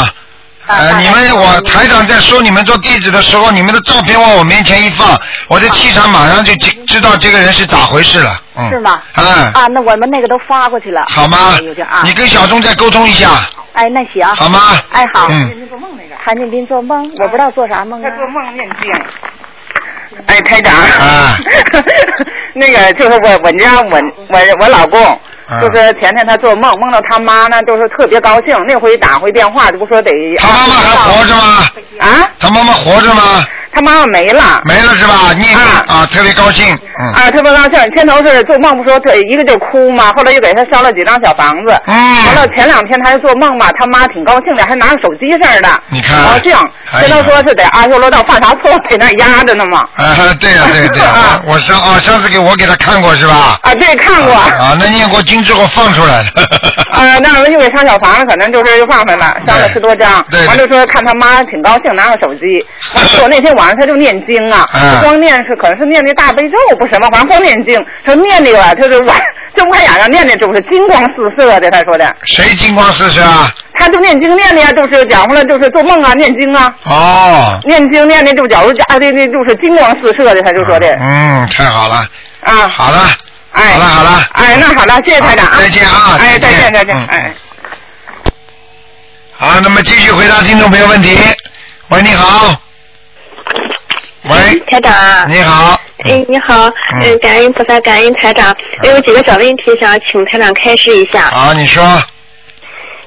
呃，你们我台长在收你们做弟子的时候，你们的照片往我面前一放，我的气场马上就知知道这个人是咋回事了。嗯。是吗？啊，啊，那我们那个都发过去了。好吗有点啊。你跟小钟再沟通一下。哎，那行。好吗哎，好。嗯谭建斌做梦，我不知道做啥梦啊。他做梦念经。哎，台长，啊 那个就是我我家我我我老公，啊就是前天他做梦，梦到他妈呢，就是特别高兴。那回打回电话，就不说得他妈妈还活着吗？啊？他妈妈活着吗？他妈妈没了。没了是吧？念啊，特别高兴。嗯。啊，特别高兴。先头是做梦不说，这一个就哭嘛，后来又给他烧了几张小房子。嗯。完了前两天他还做梦嘛，他妈挺高兴的，还拿着手机似的。你看高兴。哎呀先头说是在阿修罗道犯啥错，给那压着呢嘛。啊，对呀、对对、啊我上啊，上次给我给他看过是吧？啊，对，看过。啊，那念过经之后放出来了。啊，那我又给烧小房子，可能就是又放回来，烧了十多张。对对完了说看他妈挺高兴，拿着手机。完了说那天晚上他就念经啊，嗯光念是可能是念那大悲咒不什么，反正光念经。他念那个他是晚睁不开眼睛念的，就是金光四射的。他说的，谁金光四射啊？他就念经念的呀，就是讲回来就是做梦啊，念经啊，哦，念经念的就假如家的那就是金光四射的，他就说的嗯，太好了。啊。好了。哎，好了好了。哎，那好了，谢谢台长啊。再见啊哎，再再见见再见嗯，哎。好，那么继续回答听众朋友问题。喂，你好。喂，台长啊，你好。哎，你好，嗯，感恩菩萨，感恩台长。哎，有几个小问题想请台长开示一下。好，你说。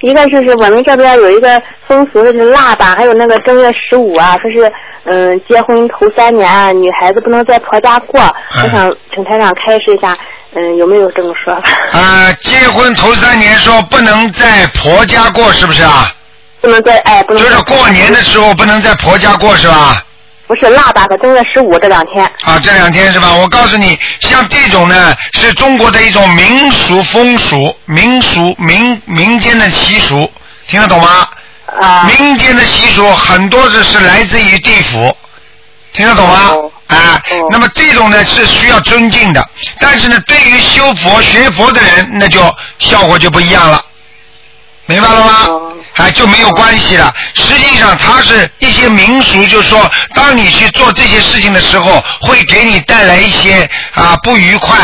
一个就是我们这边有一个风俗，就是腊八，还有那个正月十五啊，说是嗯结婚头三年女孩子不能在婆家过。我想请台长开示一下，嗯，有没有这么说法？啊，结婚头三年说不能在婆家过，是不是啊？不能在哎，不能。就是过年的时候不能在婆家过，是吧？不是腊八和正月十五这两天。啊，这两天是吧？我告诉你，像这种呢，是中国的一种民俗风俗、民俗民民间的习俗，听得懂吗？啊。民间的习俗很多是是来自于地府，听得懂吗？啊。那么这种呢是需要尊敬的，但是呢，对于修佛学佛的人，那就效果就不一样了，明白了吗？哎，就没有关系了。实际上，它是一些民俗，就是说，当你去做这些事情的时候，会给你带来一些啊不愉快，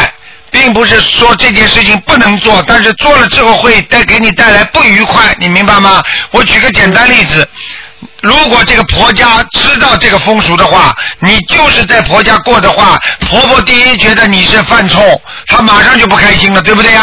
并不是说这件事情不能做，但是做了之后会带给你带来不愉快，你明白吗？我举个简单例子，如果这个婆家知道这个风俗的话，你就是在婆家过的话，婆婆第一觉得你是犯冲，她马上就不开心了，对不对呀？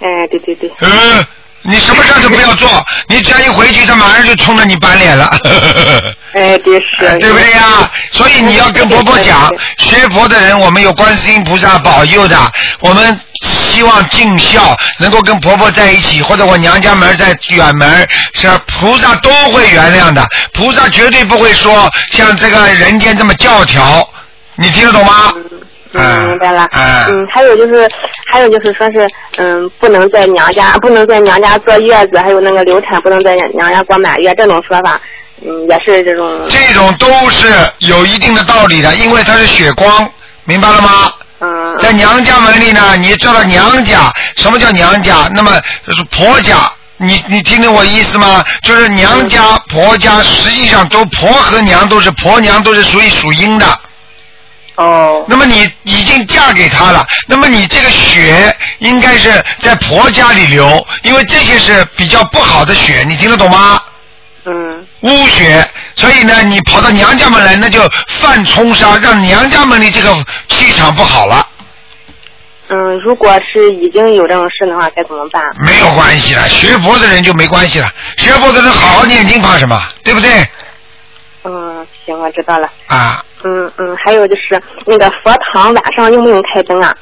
哎，对对对。嗯。你什么事都不要做，你只要一回去，他马上就冲着你板脸了。哎，对是。对不对呀？所以你要跟婆婆讲，学佛的人，我们有观世音菩萨保佑的，我们希望尽孝，能够跟婆婆在一起，或者我娘家门在远门，是菩萨都会原谅的，菩萨绝对不会说像这个人间这么教条，你听得懂吗？嗯，明白了。嗯，还有就是，还有就是说是，嗯，不能在娘家，不能在娘家坐月子，还有那个流产，不能在娘家过满月，这种说法，嗯，也是这种。这种都是有一定的道理的，因为它是血光，明白了吗？嗯。在娘家门里呢，你知道娘家，什么叫娘家？那么就是婆家，你你听懂我意思吗？就是娘家、婆家，实际上都婆和娘都是婆娘，都是属于属阴的。哦。那么你已经嫁给他了，那么你这个血应该是在婆家里流，因为这些是比较不好的血，你听得懂吗？嗯。污血，所以呢，你跑到娘家门来，那就犯冲杀，让娘家门的这个气场不好了。嗯，如果是已经有这种事的话，该怎么办？没有关系了，学佛的人就没关系了，学佛的人好好念经，怕什么？对不对？嗯，行，我知道了。啊。嗯嗯，还有就是那个佛堂晚上用不用开灯啊？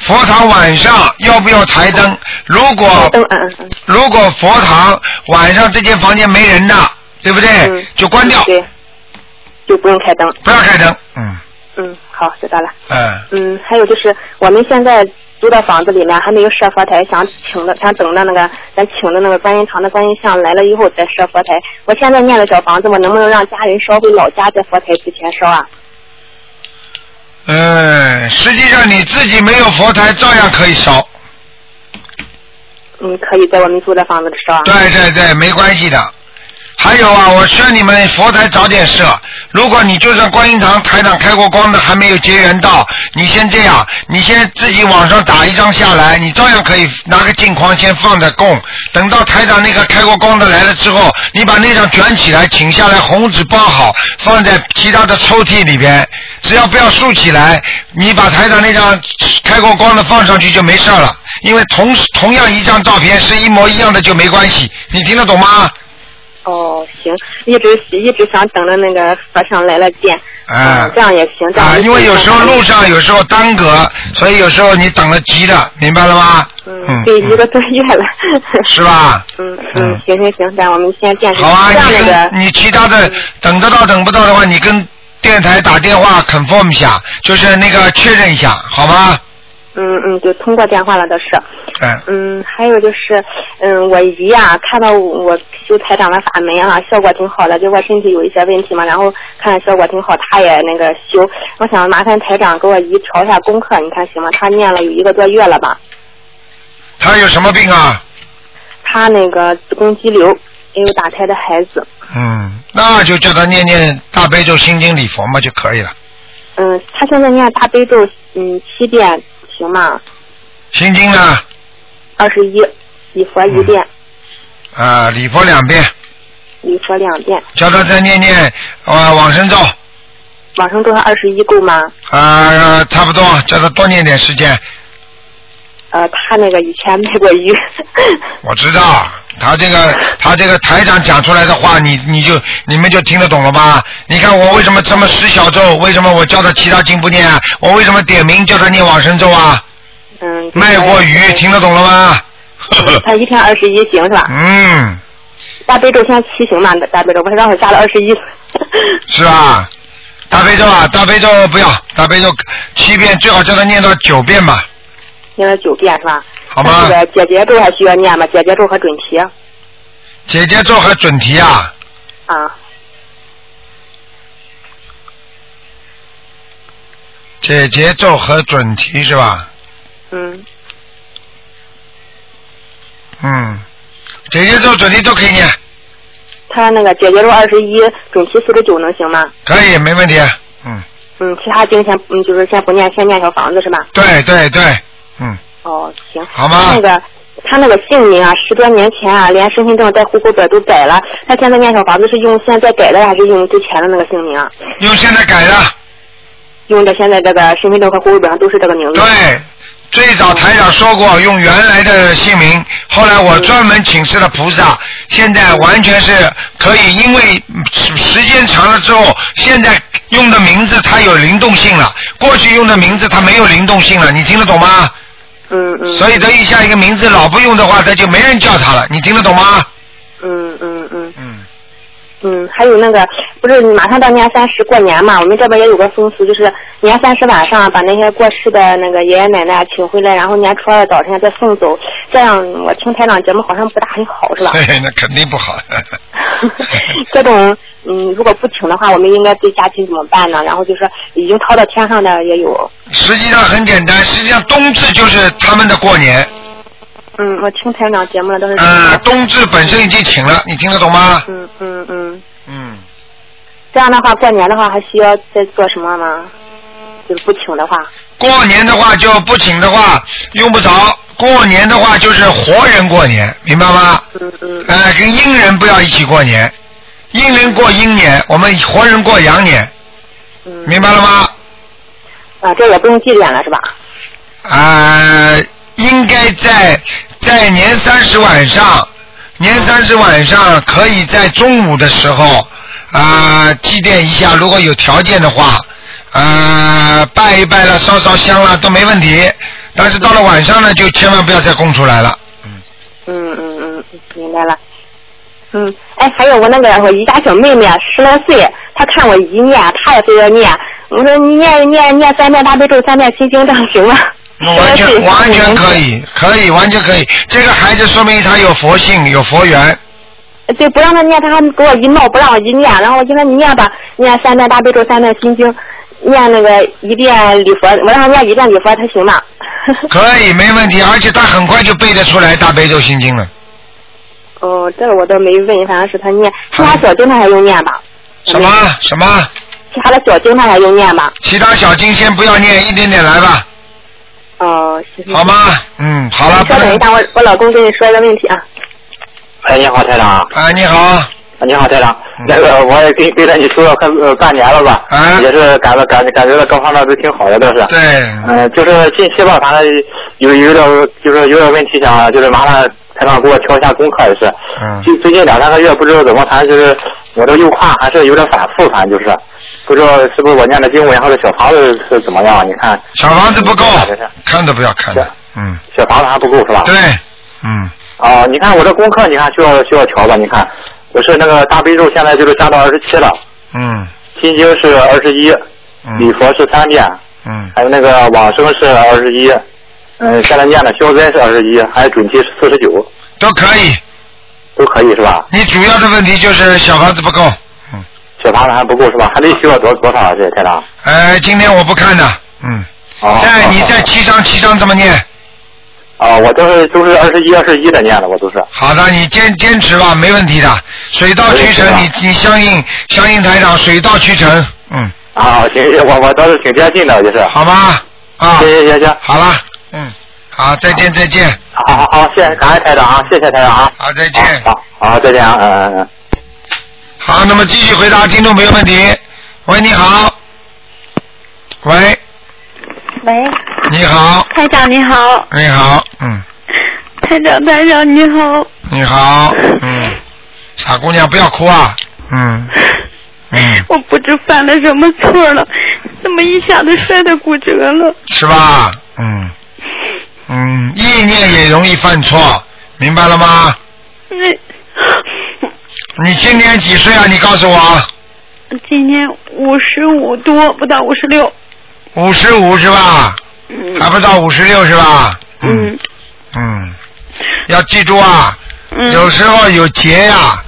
佛堂晚上要不要台灯？如果灯嗯嗯，如果佛堂晚上这间房间没人的，对不对？就关掉。对，就不用开灯。不要开灯，嗯。嗯，好，知道了。嗯。嗯，还有就是我们现在。租的房子里面还没有设佛台，想请的，想等着那个咱请的那个观音堂的观音像来了以后再设佛台。我现在念的小房子，我能不能让家人烧回老家，在佛台之前烧啊？嗯，实际上你自己没有佛台，照样可以烧。嗯，可以在我们租的房子里烧。对对对，没关系的。还有啊，我劝你们佛台早点设。如果你就算观音堂台长开过光的还没有结缘到，你先这样，你先自己网上打一张下来，你照样可以拿个镜框先放着供。等到台长那个开过光的来了之后，你把那张卷起来，请下来，红纸包好，放在其他的抽屉里边。只要不要竖起来，你把台长那张开过光的放上去就没事了。因为同同样一张照片是一模一样的就没关系。你听得懂吗？哦，行，一直一直想等着那个和尚来了见，啊，这样也行，这样。啊，因为有时候路上有时候耽搁，所以有时候你等的急了，明白了吗？嗯，对，一个多月了。是吧？嗯嗯，行行行，那我们先见识好啊，你跟你其他的等得到等不到的话，你跟电台打电话 confirm 一下，就是那个确认一下，好吗？嗯嗯，就通过电话了，倒是。嗯。嗯，还有就是，嗯，我姨呀，看到我修台长的法门啊，效果挺好的，就我身体有一些问题嘛，然后看效果挺好，她也那个修。我想麻烦台长给我姨调一下功课，你看行吗？她念了有一个多月了吧。她有什么病啊？她那个子宫肌瘤，也有打胎的孩子。嗯，那就叫她念念大悲咒、心经、礼佛嘛就可以了。嗯，她现在念大悲咒，嗯，七遍。行吗？心经呢？二十一，礼佛一遍。啊，礼佛两遍，礼佛两遍，叫他再念念啊往生咒往生咒二十一够吗？啊，差不多，叫他多念点时间。呃，他那个以前卖过鱼，我知道，他这个他这个台长讲出来的话，你你就你们就听得懂了吧？你看我为什么这么十小咒？为什么我叫他其他经不念啊？我为什么点名叫他念往生咒啊？嗯。卖过鱼，听得懂了吗？他一天二十一行是吧？嗯，大悲咒现在七行嘛，大悲咒不是让我加了二十一。是啊？大悲咒啊，大悲咒不要，大悲咒七遍，最好叫他念到九遍吧。念了九遍是吧？好吗那这个姐姐咒还需要念吗？姐姐咒和准提姐姐咒和准提啊，啊，姐姐咒和准提是吧？嗯，嗯，姐姐咒、准提都可以念，他那个姐姐咒二十一，准提四十九能行吗？可以没问题。嗯，嗯，其他经先嗯就是先不念，先念小房子是吧？对对对，嗯，哦，行。好吗那个他那个姓名啊，十多年前啊，连身份证带户口本都改了。他现在念小房子是用现在改的，还是用之前的那个姓名啊？用现在改的。用的现在这个身份证和户口本上都是这个名字。对，最早台长说过用原来的姓名，后来我专门请示了菩萨，现在完全是可以，因为时时间长了之后，现在用的名字它有灵动性了，过去用的名字它没有灵动性了，你听得懂吗？嗯嗯。所以等一下一个名字老不用的话，他就没人叫他了，你听得懂吗？嗯嗯嗯。嗯。嗯，还有那个，不是马上到年三十过年嘛，我们这边也有个风俗，就是年三十晚上把那些过世的那个爷爷奶奶请回来，然后年初二早晨再送走，这样我听台长节目好像不大很好，是吧？对，那肯定不好。这种嗯，如果不请的话，我们应该对家庭怎么办呢？然后就是已经掏到天上的也有。实际上很简单，实际上冬至就是他们的过年。嗯，我听台长节目了，都是。呃，冬至本身已经请了，你听得懂吗？嗯嗯嗯。嗯。这样的话，过年的话还需要再做什么吗？就是不请的话。过年的话就不请的话用不着，过年的话就是活人过年，明白吗？嗯嗯。呃，跟阴人不要一起过年，阴人过阴年，我们活人过阳年，嗯。明白了吗？啊，这也不用祭奠了是吧？啊、应该在在年三十晚上，年三十晚上可以在中午的时候啊、祭奠一下，如果有条件的话，啊、拜一拜了，烧烧香了都没问题。但是到了晚上呢，就千万不要再供出来了。嗯嗯嗯嗯，明白了。嗯，哎，还有我那个我姨家小妹妹啊十来岁，她看我姨念，她也非要念。我说你念念念三遍大悲咒，三遍心经，这样行吗？完全完全可以，可以完全可以。这个孩子说明他有佛性，有佛缘。对，不让他念，他还给我一闹，不让我一念。然后我就说你念吧，念三遍大悲咒，三遍心经，念那个一遍礼佛，我让他念一遍礼佛，他行吗？可以，没问题，而且他很快就背得出来大悲咒心经了。哦，这个我倒没问，反正是他念，其他小经他还用念吧？什么什么？其他的小经他还用念吗？其他小经先不要念，一点点来吧，哦，行行好吗？嗯，好了，稍等一下，我我老公跟你说一个问题啊。哎，你好，台长。哎，你好。你好，台长。那个，我也跟跟着你说了快呃半年了吧，也是感到感感觉到各方面都挺好的，都是。对。嗯、就是近期吧，反正有有点就是有点问题想，就是麻烦台长给我调一下功课也是。嗯。就最近两三个月不知道怎么，反正就是我这右胯还是有点反复，反正就是不知道是不是我念的经文或者小房子是怎么样？你看。小房子不够，看都不要看的。嗯。小房子还不够是吧？对。嗯。哦，你看我这功课，你看需要需要调吧？你看，我是那个大悲咒，现在就是加到二十七了，嗯心经是二十一，礼佛是三遍，嗯还有那个往生是二十一，嗯，现在念的消灾是二十一，还有准提是四十九，都可以。都可以是吧？你主要的问题就是小房子不够。嗯小房子还不够是吧？还得需要多多少啊？这台长？呃，今天我不看的，嗯。哦。在你在七张七张这么念。啊，我都是都是二十一二十一的念的，我都是。好的，你坚坚持吧，没问题的。水到渠成，你你相信相信台长，水到渠成，嗯。啊，行行，我我倒是挺坚信的，就是。好吧。啊。行行行行。好了，嗯，好，再见再见。好好好好，谢谢，感谢台长啊，谢谢台长啊。好，再见。好，好，再见啊，嗯嗯嗯。好，那么继续回答听众朋友问题。喂，你好。喂，喂，你好，台长你好，你好，嗯，台长台长你好，你好，嗯，傻姑娘不要哭啊，嗯，嗯，我不知犯了什么错了，怎么一下子摔得骨折了？是吧？嗯，嗯，意念也容易犯错，明白了吗？那你今年几岁啊？你告诉我。今年五十五多，不到五十六。五十五是吧？嗯。还不到五十六是吧？嗯。嗯，要记住啊，嗯有时候有劫呀、啊，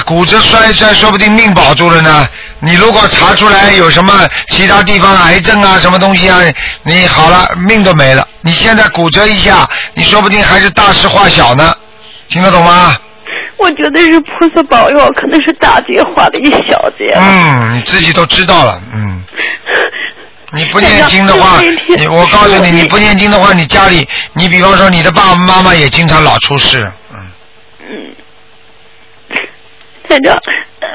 骨折摔一摔，说不定命保住了呢。你如果查出来有什么其他地方癌症啊，什么东西啊，你好了，命都没了。你现在骨折一下，你说不定还是大事化小呢，听得懂吗？我觉得是菩萨保佑，可能是大劫化的一小劫。嗯，你自己都知道了，嗯。你不念经的话，你我告诉你，你不念经的话，你家里，你比方说你的爸爸妈妈也经常老出事，嗯嗯，台长，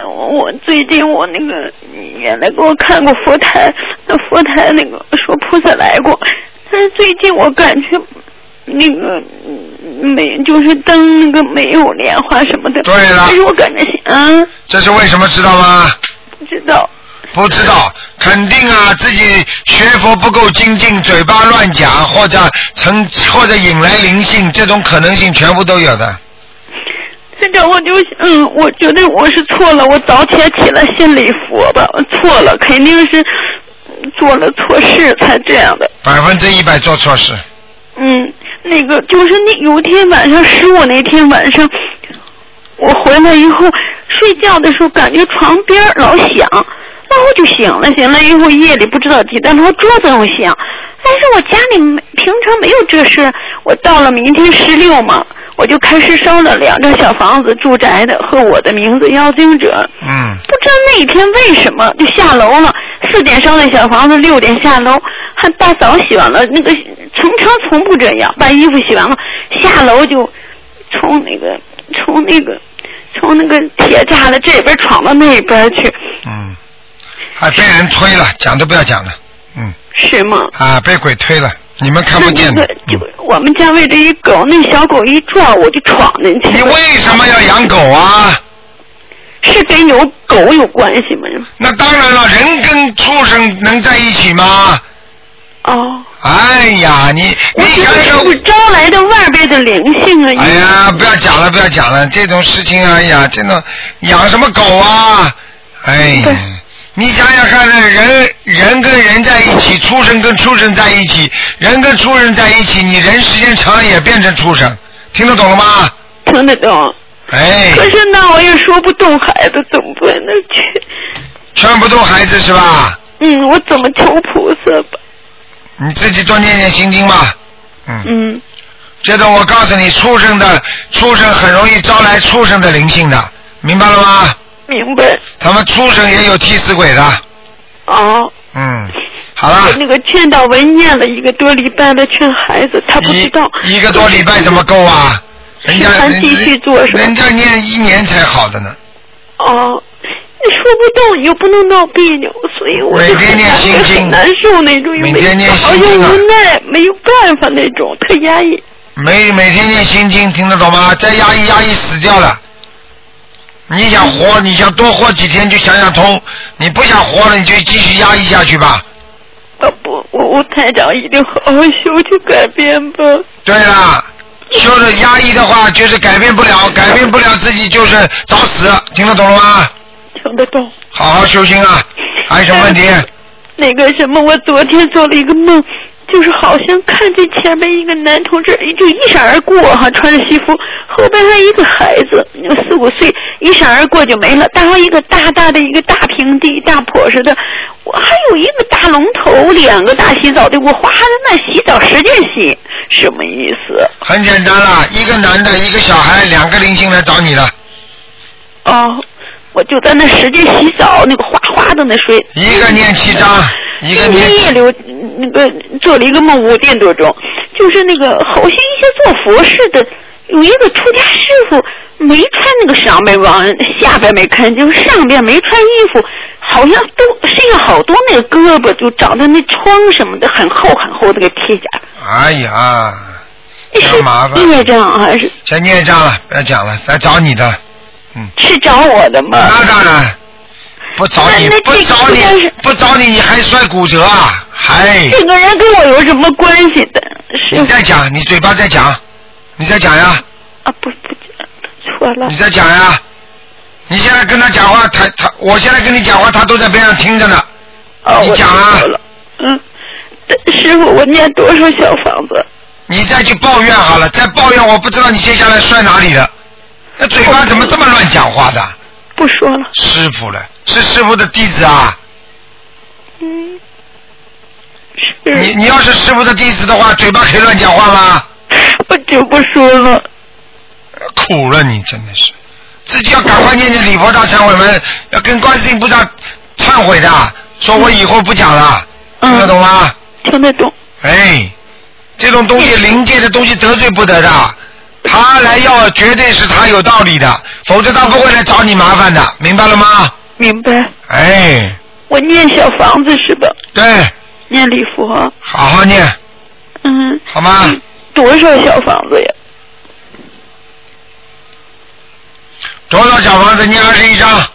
我我最近我那个原来给我看过佛台，那佛台那个说菩萨来过，但是最近我感觉那个嗯没就是灯那个没有莲花什么的。对了但是我感觉嗯这是为什么知道吗？不知道。不知道，肯定啊，自己学佛不够精进，嘴巴乱讲，或者成或者引来灵性，这种可能性全部都有的。台长，我就嗯，我觉得我是错了，我早起来起来心礼佛吧，我错了，肯定是嗯做了错事才这样的。百分之一百做错事，嗯，那个就是那有一天晚上十五那天晚上，我回来以后睡觉的时候感觉床边老响，然后我就醒了，醒了以后夜里不知道几点，然后桌子上响，但是我家里没平常没有这事，我到了明天十六嘛，我就开始烧了两张小房子住宅的和我的名字邀请者，嗯，不知道那一天为什么就下楼了，四点烧的小房子，六点下楼，还大早洗完了，那个从常从不这样，把衣服洗完了，下楼就从那个从那个从那个铁栅栏这边闯到那边去，嗯，还被人推了，讲都不要讲了，嗯，是吗？啊，被鬼推了，你们看不见的。嗯我们家为了一狗，那小狗一撞我就闯进去了。你为什么要养狗啊？是跟有狗有关系吗？那当然了，人跟畜生能在一起吗？哦。哎呀，你我觉得是不是招来的外边的灵性啊？哎呀，不要讲了，不要讲了，这种事情，哎呀，这种养什么狗啊？哎呀，你想想看，人人跟人在一起，畜生跟畜生在一起，人跟畜生在一起，你人时间长了也变成畜生，听得懂了吗？听得懂。哎，可是那我也说不动孩子，怎么办呢？去。劝不动孩子是吧？嗯，我怎么求菩萨吧？你自己多念念心经吧。嗯。嗯。这种我告诉你，畜生的畜生很容易招来畜生的灵性的，明白了吗？明白。他们畜生也有替死鬼的。哦。嗯，好了。那个劝导文念了一个多礼拜的，劝孩子，他不知道。一个多礼拜怎么够啊？人家还继续做是吧？人家念一年才好的呢。哦，你说不动，又不能闹别扭，所以我就每天念心经很难受那种，每天念好心经啊像无奈，没有办法那种，特压抑。每每天念心经，听得懂吗？再压抑压抑死掉了。你想活，你想多活几天就想想通；你不想活了，你就继续压抑下去吧。啊不，我我台长一定好好修去改变吧。对啦，修着压抑的话，就是改变不了，改变不了自己就是找死，听得懂了吗？听得懂。好好修心啊！还有什么问题？那个什么，我昨天做了一个梦，就是好像看见前面一个男同志就一闪而过哈，穿着西服，后边还一个孩子，有四五岁，一闪而过就没了。然后一个大大的一个大平地，大坡似的，我还有一个大龙头，两个大洗澡的，我哗在那洗澡使劲洗，什么意思？很简单啦，一个男的，一个小孩，两个灵性来找你了。哦，我就在那使劲洗澡，那个哗哗的那水。一个念七章，一个念夜里我那个做了一个梦，五点多钟，就是那个好像一些做佛事的，有一个出家师傅没穿那个上边往下边没看就是，上边没穿衣服，好像都身上好多那个胳膊就长在那疮什么的，很厚很厚的个皮甲。哎呀，真麻烦。孽障还是先孽障了，不要讲了，来找你的。嗯是找我的吗？那当然，不找你，不找你，不找你，你还摔骨折啊？还。这个人跟我有什么关系的？你再讲，你嘴巴再讲，你再讲呀。啊不不讲，错了。你再讲呀！你现在跟他讲话，他他，我现在跟你讲话，他都在边上听着呢。哦，你讲啊。嗯，师傅，我念多少小房子？你再去抱怨好了，再抱怨，我不知道你接下来摔哪里了。那嘴巴怎么这么乱讲话的？不说了。师傅了，是师傅的弟子啊。嗯。你你要是师傅的弟子的话，嘴巴可以乱讲话吗？我就不说了。苦了你，真的是，自己要赶快念念礼佛大忏悔文，要跟观世音菩萨忏悔的，说我以后不讲了，听得懂吗？听得懂。哎，这种东西灵界的东西得罪不得的，他来要绝对是他有道理的，否则他不会来找你麻烦的，明白了吗？明白。哎，我念小房子是吧？对。念礼佛。好好念。嗯。好吗？多少小房子呀？多少小房子念二十一张？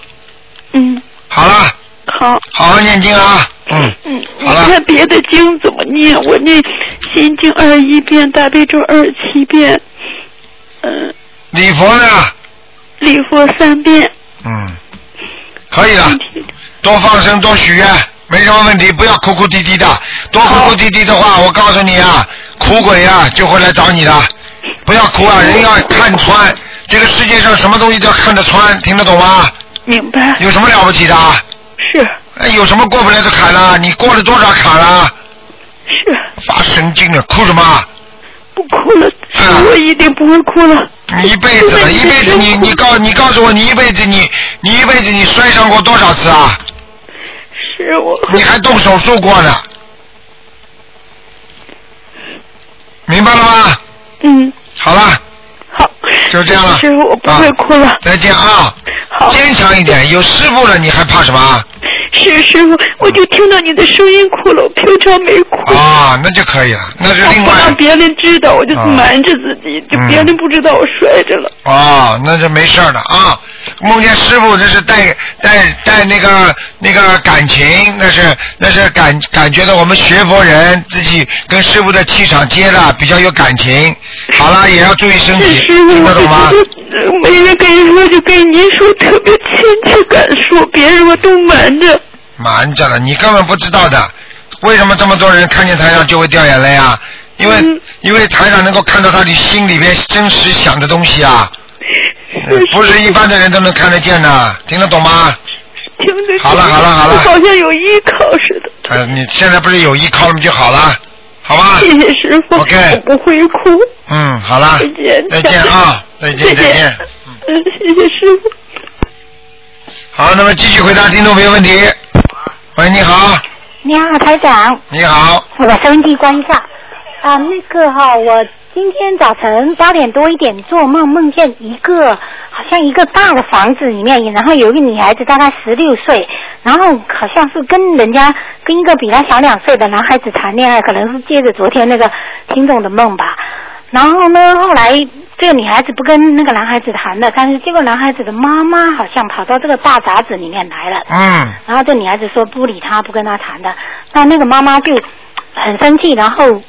嗯。好了。好。好好念经啊。嗯。嗯。好了你看别的经怎么念？我念心经二十一遍，大悲咒二十七遍，嗯。礼佛呢？礼佛三遍。嗯，可以了，多放生，多许愿，没什么问题，不要哭哭啼啼的。多哭哭啼啼的话，我告诉你啊，苦鬼啊就会来找你的。不要哭啊，人要看穿，这个世界上什么东西都要看得穿，听得懂吗？明白。有什么了不起的？是。哎，有什么过不来的坎了？你过了多少坎了？是。发神经了，哭什么？不哭了，我一定不会哭了。你一辈子了，一辈子你你告你告诉我，你一辈子你你一辈子你摔伤过多少次啊？是我。你还动手术过呢？明白了吗？嗯。好了。好。就这样了。师傅，我不会哭了。再见啊！好。坚强一点，有师傅了，你还怕什么？是师傅，我就听到你的声音哭了，我平常没哭。啊，那就可以了，那是另外。不让别人知道，我就瞒着自己，就别人不知道我摔着了。啊，那就没事了啊。梦见师傅，这是带带带那个那个感情，那是那是感感觉到我们学佛人自己跟师傅的气场接了比较有感情。好了，也要注意身体，听得懂吗？没人跟你说，就跟您说，特别亲切感说，别人我都瞒着。瞒着了，你根本不知道的。为什么这么多人看见台上就会掉眼泪啊？因为、嗯因为台上能够看到他的心里边真实想的东西啊，呃不是一般的人都能看得见的，听得懂吗？听得懂。好了好了好了我好像有依靠似的。呃，你现在不是有依靠了吗？就好了，好吧？谢谢师傅 OK 我不会哭。嗯，好啦，再见。再见啊，再见再见。嗯，谢谢师傅。好，那么继续回答听众朋友问题。喂，你好，你好，台长。你好，我把收音机关一下。啊，那个哈、我今天早晨八点多一点做梦，梦见一个好像一个大的房子里面，然后有一个女孩子大概十六岁，然后好像是跟人家跟一个比她小两岁的男孩子谈恋爱，可能是借着昨天那个听众的梦吧。然后呢，后来这个女孩子不跟那个男孩子谈了，但是这个男孩子的妈妈好像跑到这个大杂子里面来了。嗯。然后这女孩子说不理他，不跟他谈的。那那个妈妈就很生气，然后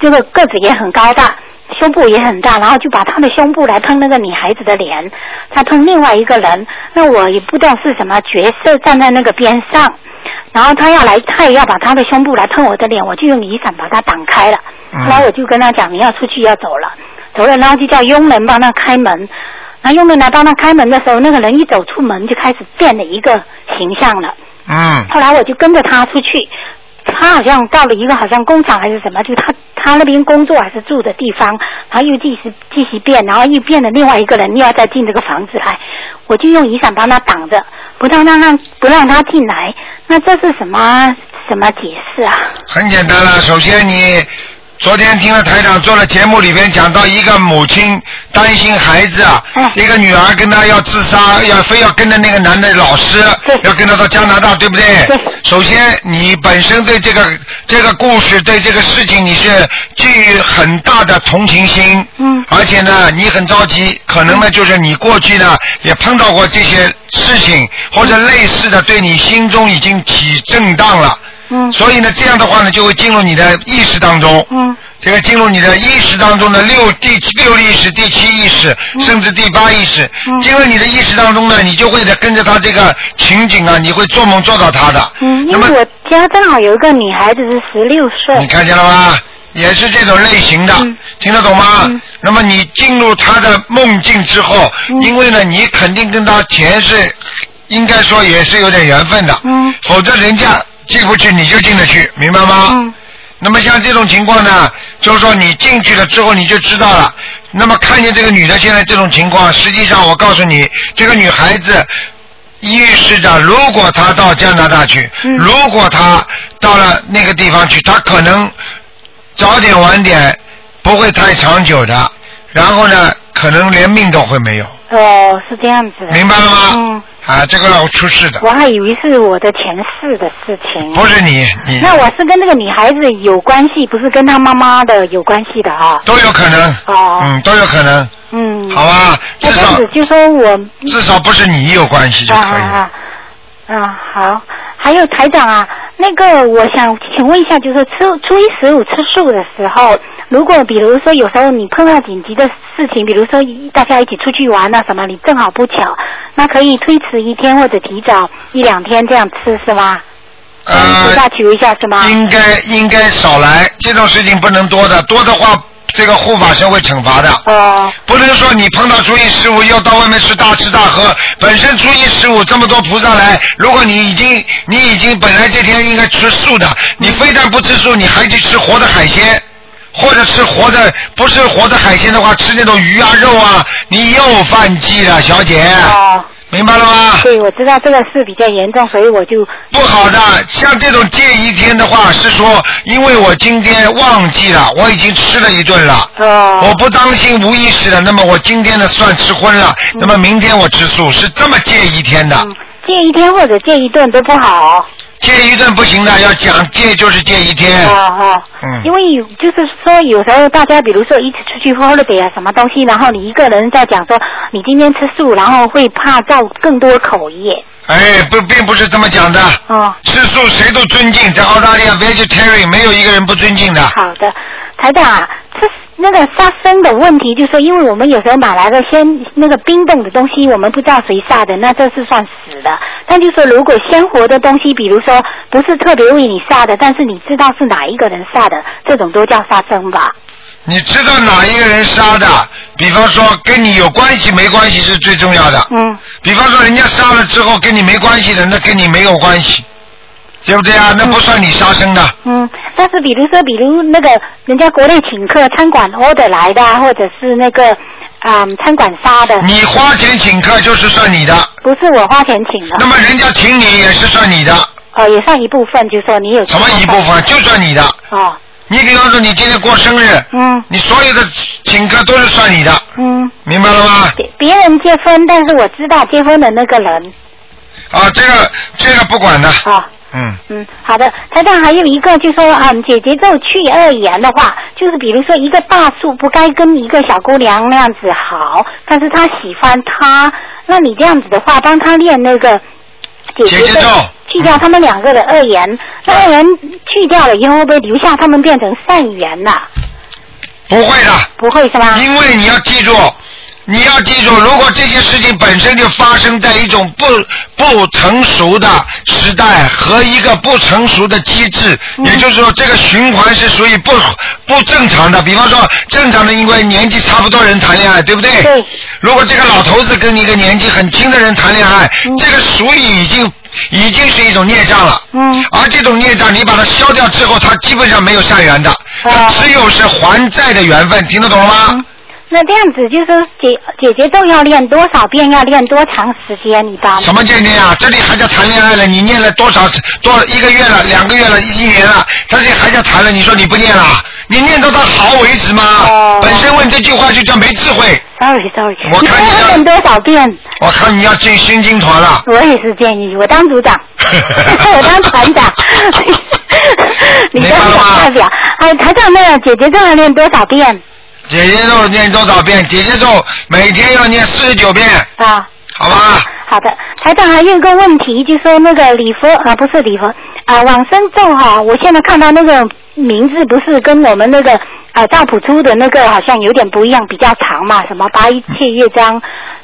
这个个子也很高大，胸部也很大，然后就把她的胸部来喷那个女孩子的脸，她喷另外一个人。那我也不知道是什么角色站在那个边上，然后他要来，他也要把他的胸部来碰我的脸，我就用雨伞把他挡开了。后来我就跟他讲，你要出去要走了，走了，然后就叫佣人帮他开门。那佣人来帮他开门的时候，那个人一走出门就开始变了一个形象了。嗯后来我就跟着他出去，他好像到了一个好像工厂还是什么，就他他那边工作还是住的地方，他又继续继续变，然后又变了另外一个人，又要再进这个房子来，我就用雨伞帮他挡着，不让他让不让他进来。那这是什么什么解释啊？很简单了。首先你昨天听了台长做了节目里边讲到一个母亲担心孩子啊，一个女儿跟她要自杀，要非要跟着那个男的老师，要跟他到加拿大，对不对？首先，你本身对这个这个故事，对这个事情，你是基于很大的同情心。嗯。而且呢，你很着急，可能呢就是你过去呢也碰到过这些事情，或者类似的，对你心中已经起震荡了。嗯。所以呢，这样的话呢，就会进入你的意识当中。嗯。这个进入你的意识当中的六第六意识、第七意识，甚至第八意识，进入你的意识当中呢，你就会的跟着他这个情景啊，你会做梦做到他的。嗯，因为我家正好有一个女孩子是十六岁。你看见了吗？也是这种类型的，听得懂吗？那么你进入他的梦境之后，因为呢，你肯定跟他前世应该说也是有点缘分的，嗯，否则人家进不去，你就进得去，明白吗？嗯。那么像这种情况呢，就是说你进去了之后你就知道了。那么看见这个女的现在这种情况，实际上我告诉你，这个女孩子预示着，如果她到加拿大去，如果她到了那个地方去，她可能早点晚点不会太长久的，然后呢，可能连命都会没有。哦，是这样子。明白了吗？嗯。啊，这个老出事的。我还以为是我的前世的事情。不是你，你那我是跟那个女孩子有关系，不是跟她妈妈的有关系的啊。都有可能。哦。嗯，都有可能。嗯。好吧，至少就说我至少不是你有关系就可以。啊啊啊！好，还有台长啊，那个我想请问一下，就是吃初一十五吃素的时候，如果比如说有时候你碰到紧急的事情，比如说大家一起出去玩啊什么，你正好不巧，那可以推迟一天或者提早一两天这样吃是吗？呃，大求一下是吗？应该应该少来，这种事情不能多的，多的话。这个护法神会惩罚的，哦，不能说你碰到初一十五要到外面去大吃大喝，本身初一十五这么多菩萨来，如果你已经你已经本来这天应该吃素的，你非但不吃素，你还去吃活的海鲜，或者吃活的不是活的海鲜的话，吃那种鱼啊肉啊，你又犯忌了，小姐。哦。明白了吗？对，我知道这个事比较严重，所以我就不好的。像这种戒一天的话，是说因为我今天忘记了，我已经吃了一顿了。哦。我不当心无意识的，那么我今天的算吃荤了，那么明天我吃素，是这么戒一天的。戒一天或者戒一顿都不好。戒一顿不行的，要讲戒就是戒一天。哦哦。嗯。因为有就是说，有时候大家比如说一起出去 holiday 啊，什么东西，然后你一个人在讲说你今天吃素，然后会怕造更多口业。哎，不，并不是这么讲的。哦。吃素谁都尊敬，在澳大利亚 vegetarian 没有一个人不尊敬的。好的，台长啊，这那个杀生的问题，就是说，因为我们有时候买来的鲜那个冰冻的东西，我们不知道谁杀的，那这是算死的。但就是说，如果鲜活的东西，比如说不是特别为你杀的，但是你知道是哪一个人杀的，这种都叫杀生吧？你知道哪一个人杀的？比方说跟你有关系没关系是最重要的。嗯。比方说人家杀了之后跟你没关系的，那跟你没有关系，对不对啊？那不算你杀生的。嗯，但是比如说，比如那个人家国内请客餐馆 order 来的啊，或者是那个啊、嗯餐馆杀的。你花钱请客就是算你的，不是我花钱请的。那么人家请你也是算你的，哦，也算一部分，就说你有什么一部分就算你的。哦。你比方说你今天过生日，嗯，你所有的请客都是算你的，嗯，明白了吗？别别人结婚，但是我知道结婚的那个人。啊，这个这个不管的。啊。嗯。嗯，好的。台长还有一个，就说啊，姐姐咒去恶言的话，就是比如说一个大树不该跟一个小姑娘那样子好，但是他喜欢她，那你这样子的话，帮他练那个姐姐去掉他们两个的恶言，那恶言去掉了以后，会不会留下他们变成善言呐、不会的。不会是吧？因为你要记住，你要记住，如果这件事情本身就发生在一种不不成熟的时代和一个不成熟的机制，也就是说，这个循环是属于不不正常的。比方说，正常的，因为年纪差不多人谈恋爱，对不对？对。如果这个老头子跟一个年纪很轻的人谈恋爱，嗯这个属于已经已经是一种孽障了。嗯。而这种孽障，你把它消掉之后，它基本上没有善缘的，它只有是还债的缘分，听得懂了吗？那这样子就是姐姐姐咒要练多少遍，要练多长时间？一般什么见念啊？这里还叫谈恋爱了？你念了多少多一个月了、两个月了、一年了，他这还叫谈了？你说你不念了？你念到他好为止吗。哦本身问这句话就叫没智慧。Sorry Sorry，我看你要练多少遍？我看你要进新经团了。我也是建议，我当组长，我当团长，你当小代表。哎，台长那个姐姐咒要练多少遍姐姐咒念多少遍？姐姐咒每天要念四十九遍，啊？好吧？好的，台长还有一个问题，就说那个礼佛啊，不是礼佛啊，往生咒哈、我现在看到那个名字不是跟我们那个啊大普珠的那个好像有点不一样，比较长嘛，什么八一切乐章，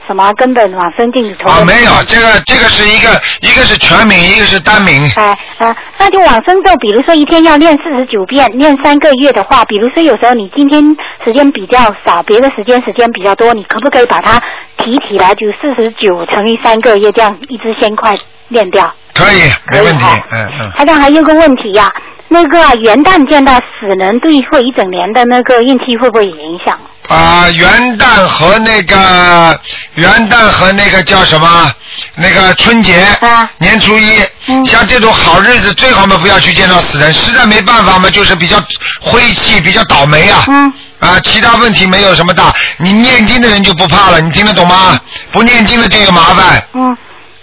什么根本往生净土头。啊，没有，这个这个是一个一个是全名，一个是单名。哎啊，那就往生咒，比如说一天要念四十九遍，念三个月的话，比如说有时候你今天时间比较少，别的时间时间比较多，你可不可以把它提起来，就四十九乘以三个月，这样一支先快念掉？可以，没问题嗯嗯。台长还有个问题呀、那个啊元旦见到死人，对会一整年的那个运气会不会有影响？啊、元旦和那个元旦和那个叫什么？那个春节，啊年初一，嗯像这种好日子最好嘛不要去见到死人，实在没办法嘛，就是比较晦气，比较倒霉啊。嗯。啊，其他问题没有什么大，你念经的人就不怕了，你听得懂吗？不念经的就有麻烦。嗯，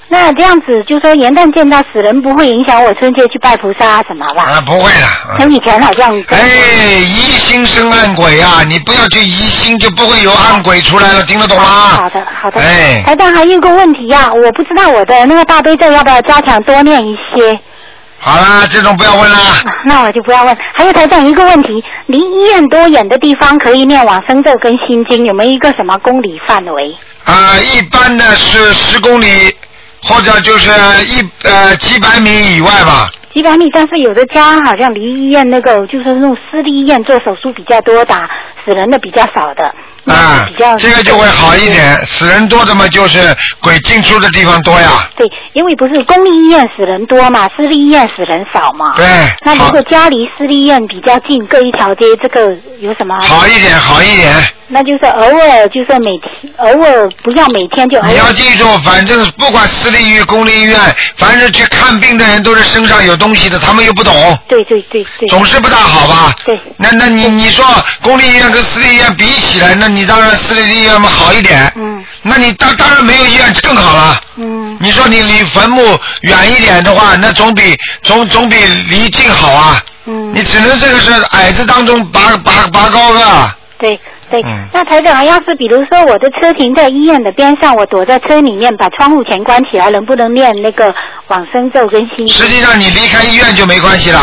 那这样子就说元旦见到死人不会影响我春节去拜菩萨啊什么吧？啊，不会的。嗯从以前好像哎，疑心生暗鬼啊！你不要去疑心，就不会有暗鬼出来了，听得懂吗？好的，好的。哎台长还有一个问题呀、我不知道我的那个大悲咒要不要加强多念一些。好啦，这种不要问啦。那我就不要问。还有台长一个问题，离医院多远的地方可以念往生咒跟心经？有没有一个什么公里范围？啊、一般的是十公里，或者就是一呃几百米以外吧。几百米，但是有的家好像离医院那个就是那种私立医院做手术比较多，打死人的比较少的。啊、这个就会好一点。死人多的嘛，就是鬼进出的地方多呀。对，因为不是公立医院死人多嘛，私立医院死人少嘛。对，那如果家离私立医院比较近，各一条街，这个有什么？好一点，好一点。那就是偶尔，就是每天，偶尔不要每天就。你要记住，反正不管私立医院、公立医院，凡是去看病的人都是身上有东西的，他们又不懂。对对对对。总是不大好吧？对。那那你你说公立医院跟私立医院比起来，那你当然私立医院嘛好一点。嗯。那你当当然没有医院更好了。嗯。你说你离坟墓远一点的话，那总比总总比离近好啊。嗯。你只能这个是矮子当中拔拔拔高个。对对，嗯那台长，要是比如说我的车停在医院的边上，我躲在车里面，把窗户全关起来，能不能念那个往生咒跟心？实际上你离开医院就没关系了。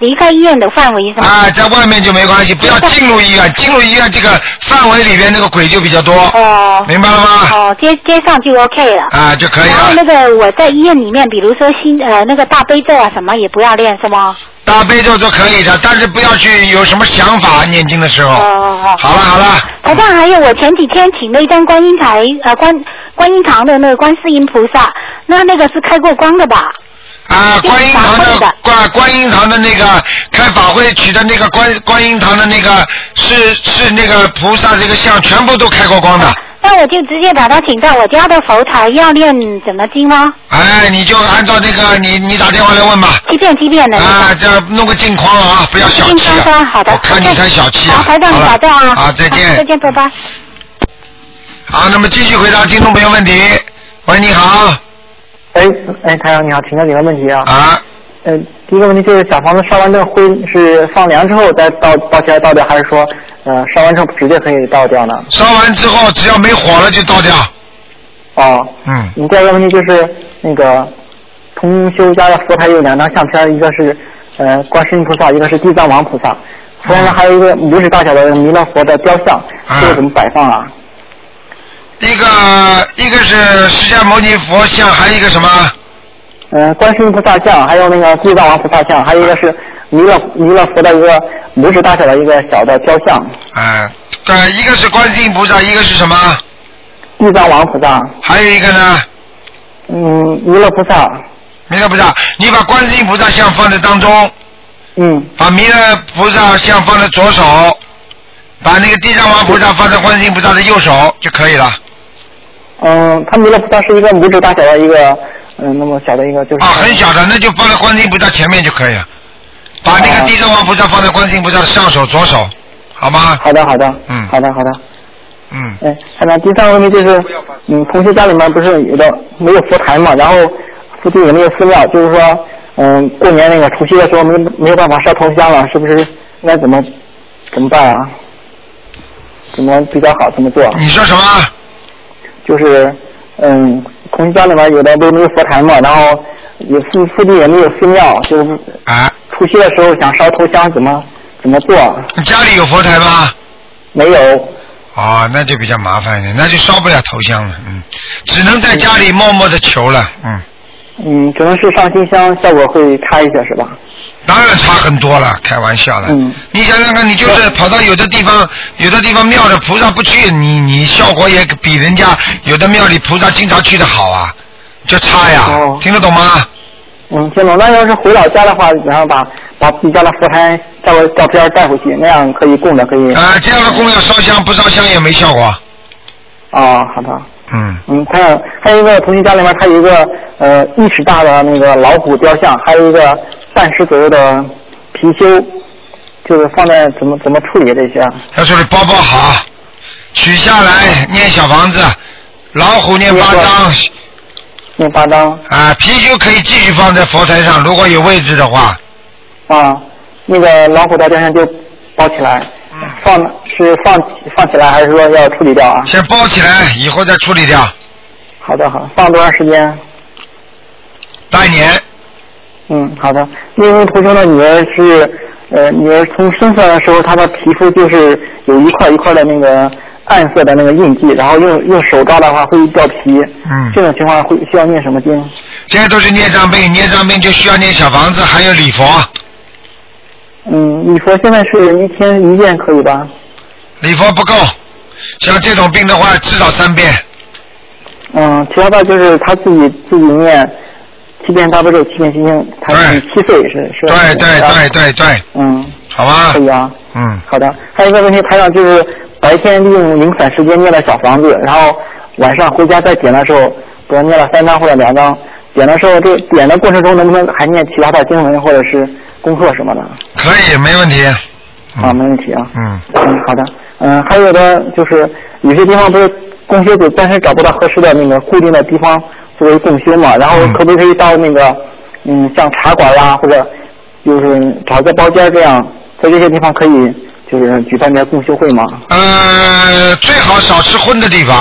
离开医院的范围是吗？啊，在外面就没关系，不要进入医院，进入医院这个范围里边那个鬼就比较多。哦。明白了吗？哦，接接上就 OK 了。啊，就可以了。然后那个我在医院里面，比如说心呃那个大悲咒啊什么也不要练是吗？大悲咒都可以的，但是不要去有什么想法念经的时候。哦哦哦。好了好了，好像，还有我前几天请了一张观音台呃观观音堂的那个观世音菩萨，那那个是开过光的吧？啊，观音堂的的观观音堂的那个开法会取的那个观观音堂的那个是是那个菩萨这个像全部都开过光的。那我就直接把他请到我家的佛台，要念怎么经吗？哎，你就按照那个你你打电话来问吧。七遍七遍的。啊，这弄个镜框啊，不要小气镜框啊。好的。我看你太小气好，啊。台长你保重啊。好，再见。再见，拜拜。好，那么继续回答听众朋友问题。喂，你好。哎哎，台长你好，请教几个问题啊。啊。呃，第一个问题就是小房子烧完这个灰是放凉之后再倒倒起来倒掉，还是说呃烧完之后直接可以倒掉呢？烧完之后只要没火了就倒掉。哦。嗯。你第二个问题就是那个同修家的佛台有两张相片，一个是呃观世音菩萨，一个是地藏王菩萨，佛台上还有一个拇指大小的弥勒佛的雕像，这个怎么摆放啊？一个一个是释迦牟尼佛像，还有一个什么？嗯、观世音菩萨像，还有那个地藏王菩萨像，还有一个是弥勒弥勒佛的一个拇指大小的一个小的雕像，啊，对，一个是观世音菩萨，一个是什么？地藏王菩萨，还有一个呢？嗯，弥勒菩萨，弥勒菩萨，你把观世音菩萨像放在当中，嗯，把弥勒菩萨像放在左手，把那个地藏王菩萨放在观世音菩萨的右手就可以了。嗯，他弥勒菩萨是一个拇指大小的一个，嗯，那么小的一个就是。啊，很小的，那就放在观世音菩萨前面就可以了。把那个地藏王菩萨放在观世音菩萨的上手左手，好吗？好的，好的，嗯好的，好的。嗯。哎，看看第三个问题就是，嗯，同学家里面不是有的没有佛台嘛，然后附近也没有寺庙，就是说，嗯，过年那个除夕的时候没没有办法烧头香了，是不是应该怎么怎么办啊？怎么比较好？怎么做？你说什么？就是，嗯，同学家里面有的都没有佛台嘛，然后也附附近也没有寺庙，就是啊，除夕的时候想烧头香，怎么怎么做？你家里有佛台吗？没有。哦，那就比较麻烦一点，那就烧不了头香了，嗯，只能在家里默默的求了，嗯，嗯，只能是上新香，效果会差一些，是吧？当然差很多了，开玩笑了。嗯。你想想看，你就是跑到有的地方，有的地方庙的菩萨不去，你你效果也比人家有的庙里菩萨经常去的好啊，就差呀，听得懂吗？嗯，听懂。那要是回老家的话，然后把把自己家的佛台照个照片带回去，那样可以供着，可以。啊、这样的供要烧香，不烧香也没效果。哦，好的。嗯。嗯，还有还有一个同学家里面，他有一个呃一尺大的那个老虎雕像，还有一个半尺左右的貔貅，就是放在怎么怎么处理这些啊？要处理包包好，取下来念小房子，老虎念八章。念八章。啊，貔貅可以继续放在佛台上，如果有位置的话。啊，那个老虎的雕像就包起来，嗯放是放放起来，还是说要处理掉啊？先包起来，以后再处理掉。好的，好，放多长时间？半年。嗯，好的。因为同学的女儿是，呃，女儿从生出来的时候，她的皮肤就是有一块一块的那个暗色的那个印记，然后用用手抓的话会掉皮。嗯。这种情况会需要念什么经？这些都是孽障病，孽障病就需要念小房子，还有礼佛。嗯，礼佛现在是一天一遍可以吧？礼佛不够，像这种病的话，至少三遍。嗯，其他的就是他自己自己念七遍大悲咒，七遍心经，他是七岁是是。对对对对对。嗯。好吧。可以啊。嗯。好的，还有一个问题，台长就是白天利用零散时间念了小房子，然后晚上回家再点的时候，比如念了三张或者两张，点的时候这点的过程中能不能还念其他的经文或者是功课什么的？可以，没问题。啊，没问题啊。嗯。嗯，好的。嗯，还有的就是有些地方不是供修组暂时找不到合适的那个固定的地方作为共修嘛，然后可不可以到那个嗯像茶馆啦，或者就是找个包间这样，在这些地方可以就是举办点共修会吗？呃，最好少吃荤的地方。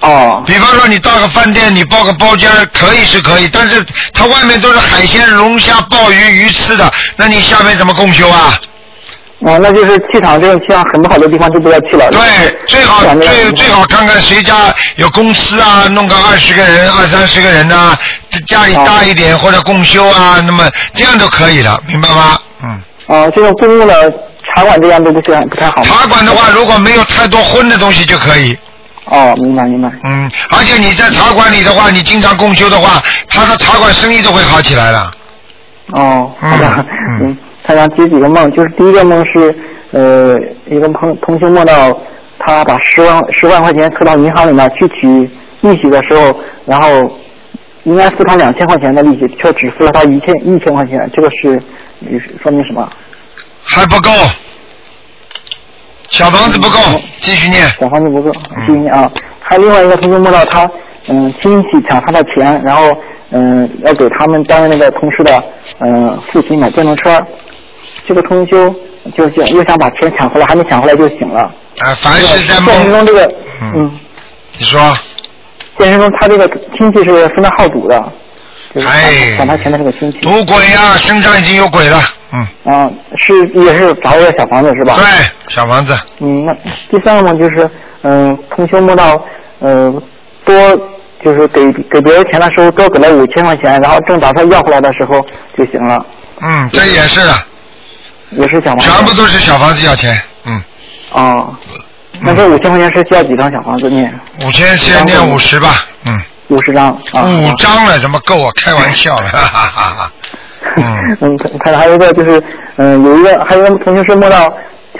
哦。比方说，你到个饭店，你包个包间儿可以是可以，但是它外面都是海鲜、龙虾、鲍鱼、鱼翅的，那你下面怎么共修啊？哦，那就是气场这种气场很不好的地方就不要去了。对，最好最最好看看谁家有公司啊，弄个二十个人、二三十个人呐、这家里大一点或者共修啊，那么这样就可以了，明白吗？嗯。啊，这种公共的茶馆这样都不是不太好。茶馆的话，如果没有太多荤的东西就可以。哦，明白明白。嗯，而且你在茶馆里的话，你经常共修的话，他的茶馆生意都会好起来了。哦，好的，嗯，他想解几个梦，就是第一个梦是，呃，一个朋同学梦到他把十万十万块钱存到银行里面去取利息的时候，然后应该付他两千块钱的利息，却只付了他一千一千块钱，这个是说明什么？还不够，小房子不够，继续念。小房子不够，继续念啊。还有另外一个同学梦到他，嗯，亲戚抢他的钱，然后嗯要给他们单位那个同事的嗯父亲买电动车，这个通修就想又想把钱抢回来，还没抢回来就醒了。啊，凡是在现实中这个嗯，你说。现实中他这个亲戚是非常好赌的，就是哎抢他钱的这个亲戚。赌鬼呀、身上已经有鬼了。嗯。啊，是也是找一个小房子是吧？对，小房子。嗯，那第三个梦就是，嗯，同修梦到，嗯，多就是给给别人钱的时候多给了五千块钱，然后正打算要回来的时候就行了，嗯，这也是的，也是小房子。全部都是小房子要钱。嗯。哦，那这五千块钱是需要几张小房子念？五千先念五十吧。嗯。五十张啊。五张了，怎么够啊？开玩笑了，哈哈哈哈。嗯，他 还有一个就是，嗯，有一个还有一个同学是梦到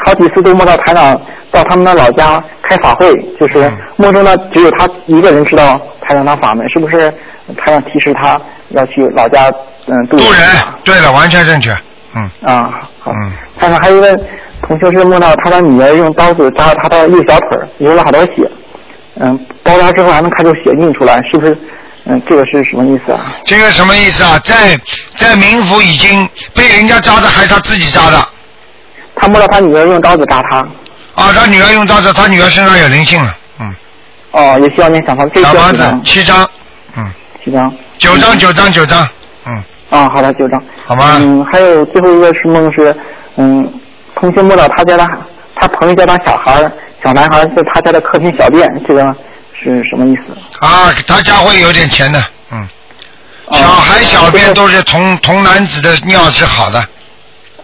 好几次都梦到台长到他们的老家开法会，就是梦中呢只有他一个人知道台长的法门，是不是？台长提示他要去老家嗯渡渡人，对了，完全正确。嗯啊，好。看看还有一个同学是梦到他的女儿用刀子扎他的右小腿，流了好多血，嗯，包扎之后还能看出血印出来，是不是？嗯，这个是什么意思啊？这个什么意思啊？在在冥府已经被人家扎的，还是他自己扎的？他摸到他女儿用刀子扎他。啊，他女儿用刀子，他女儿身上有灵性了。嗯。哦，也需要念小房子，这？七张。嗯。七张。九张，九张，九张。嗯。啊，好的，九张。好吗。嗯，还有最后一个是梦是，嗯，同学梦到他家的他朋友家的小孩小男孩儿在他家的客厅小便，这个是什么意思？啊，他家会有点钱的。嗯。小孩小便都是童童男子的尿是好的。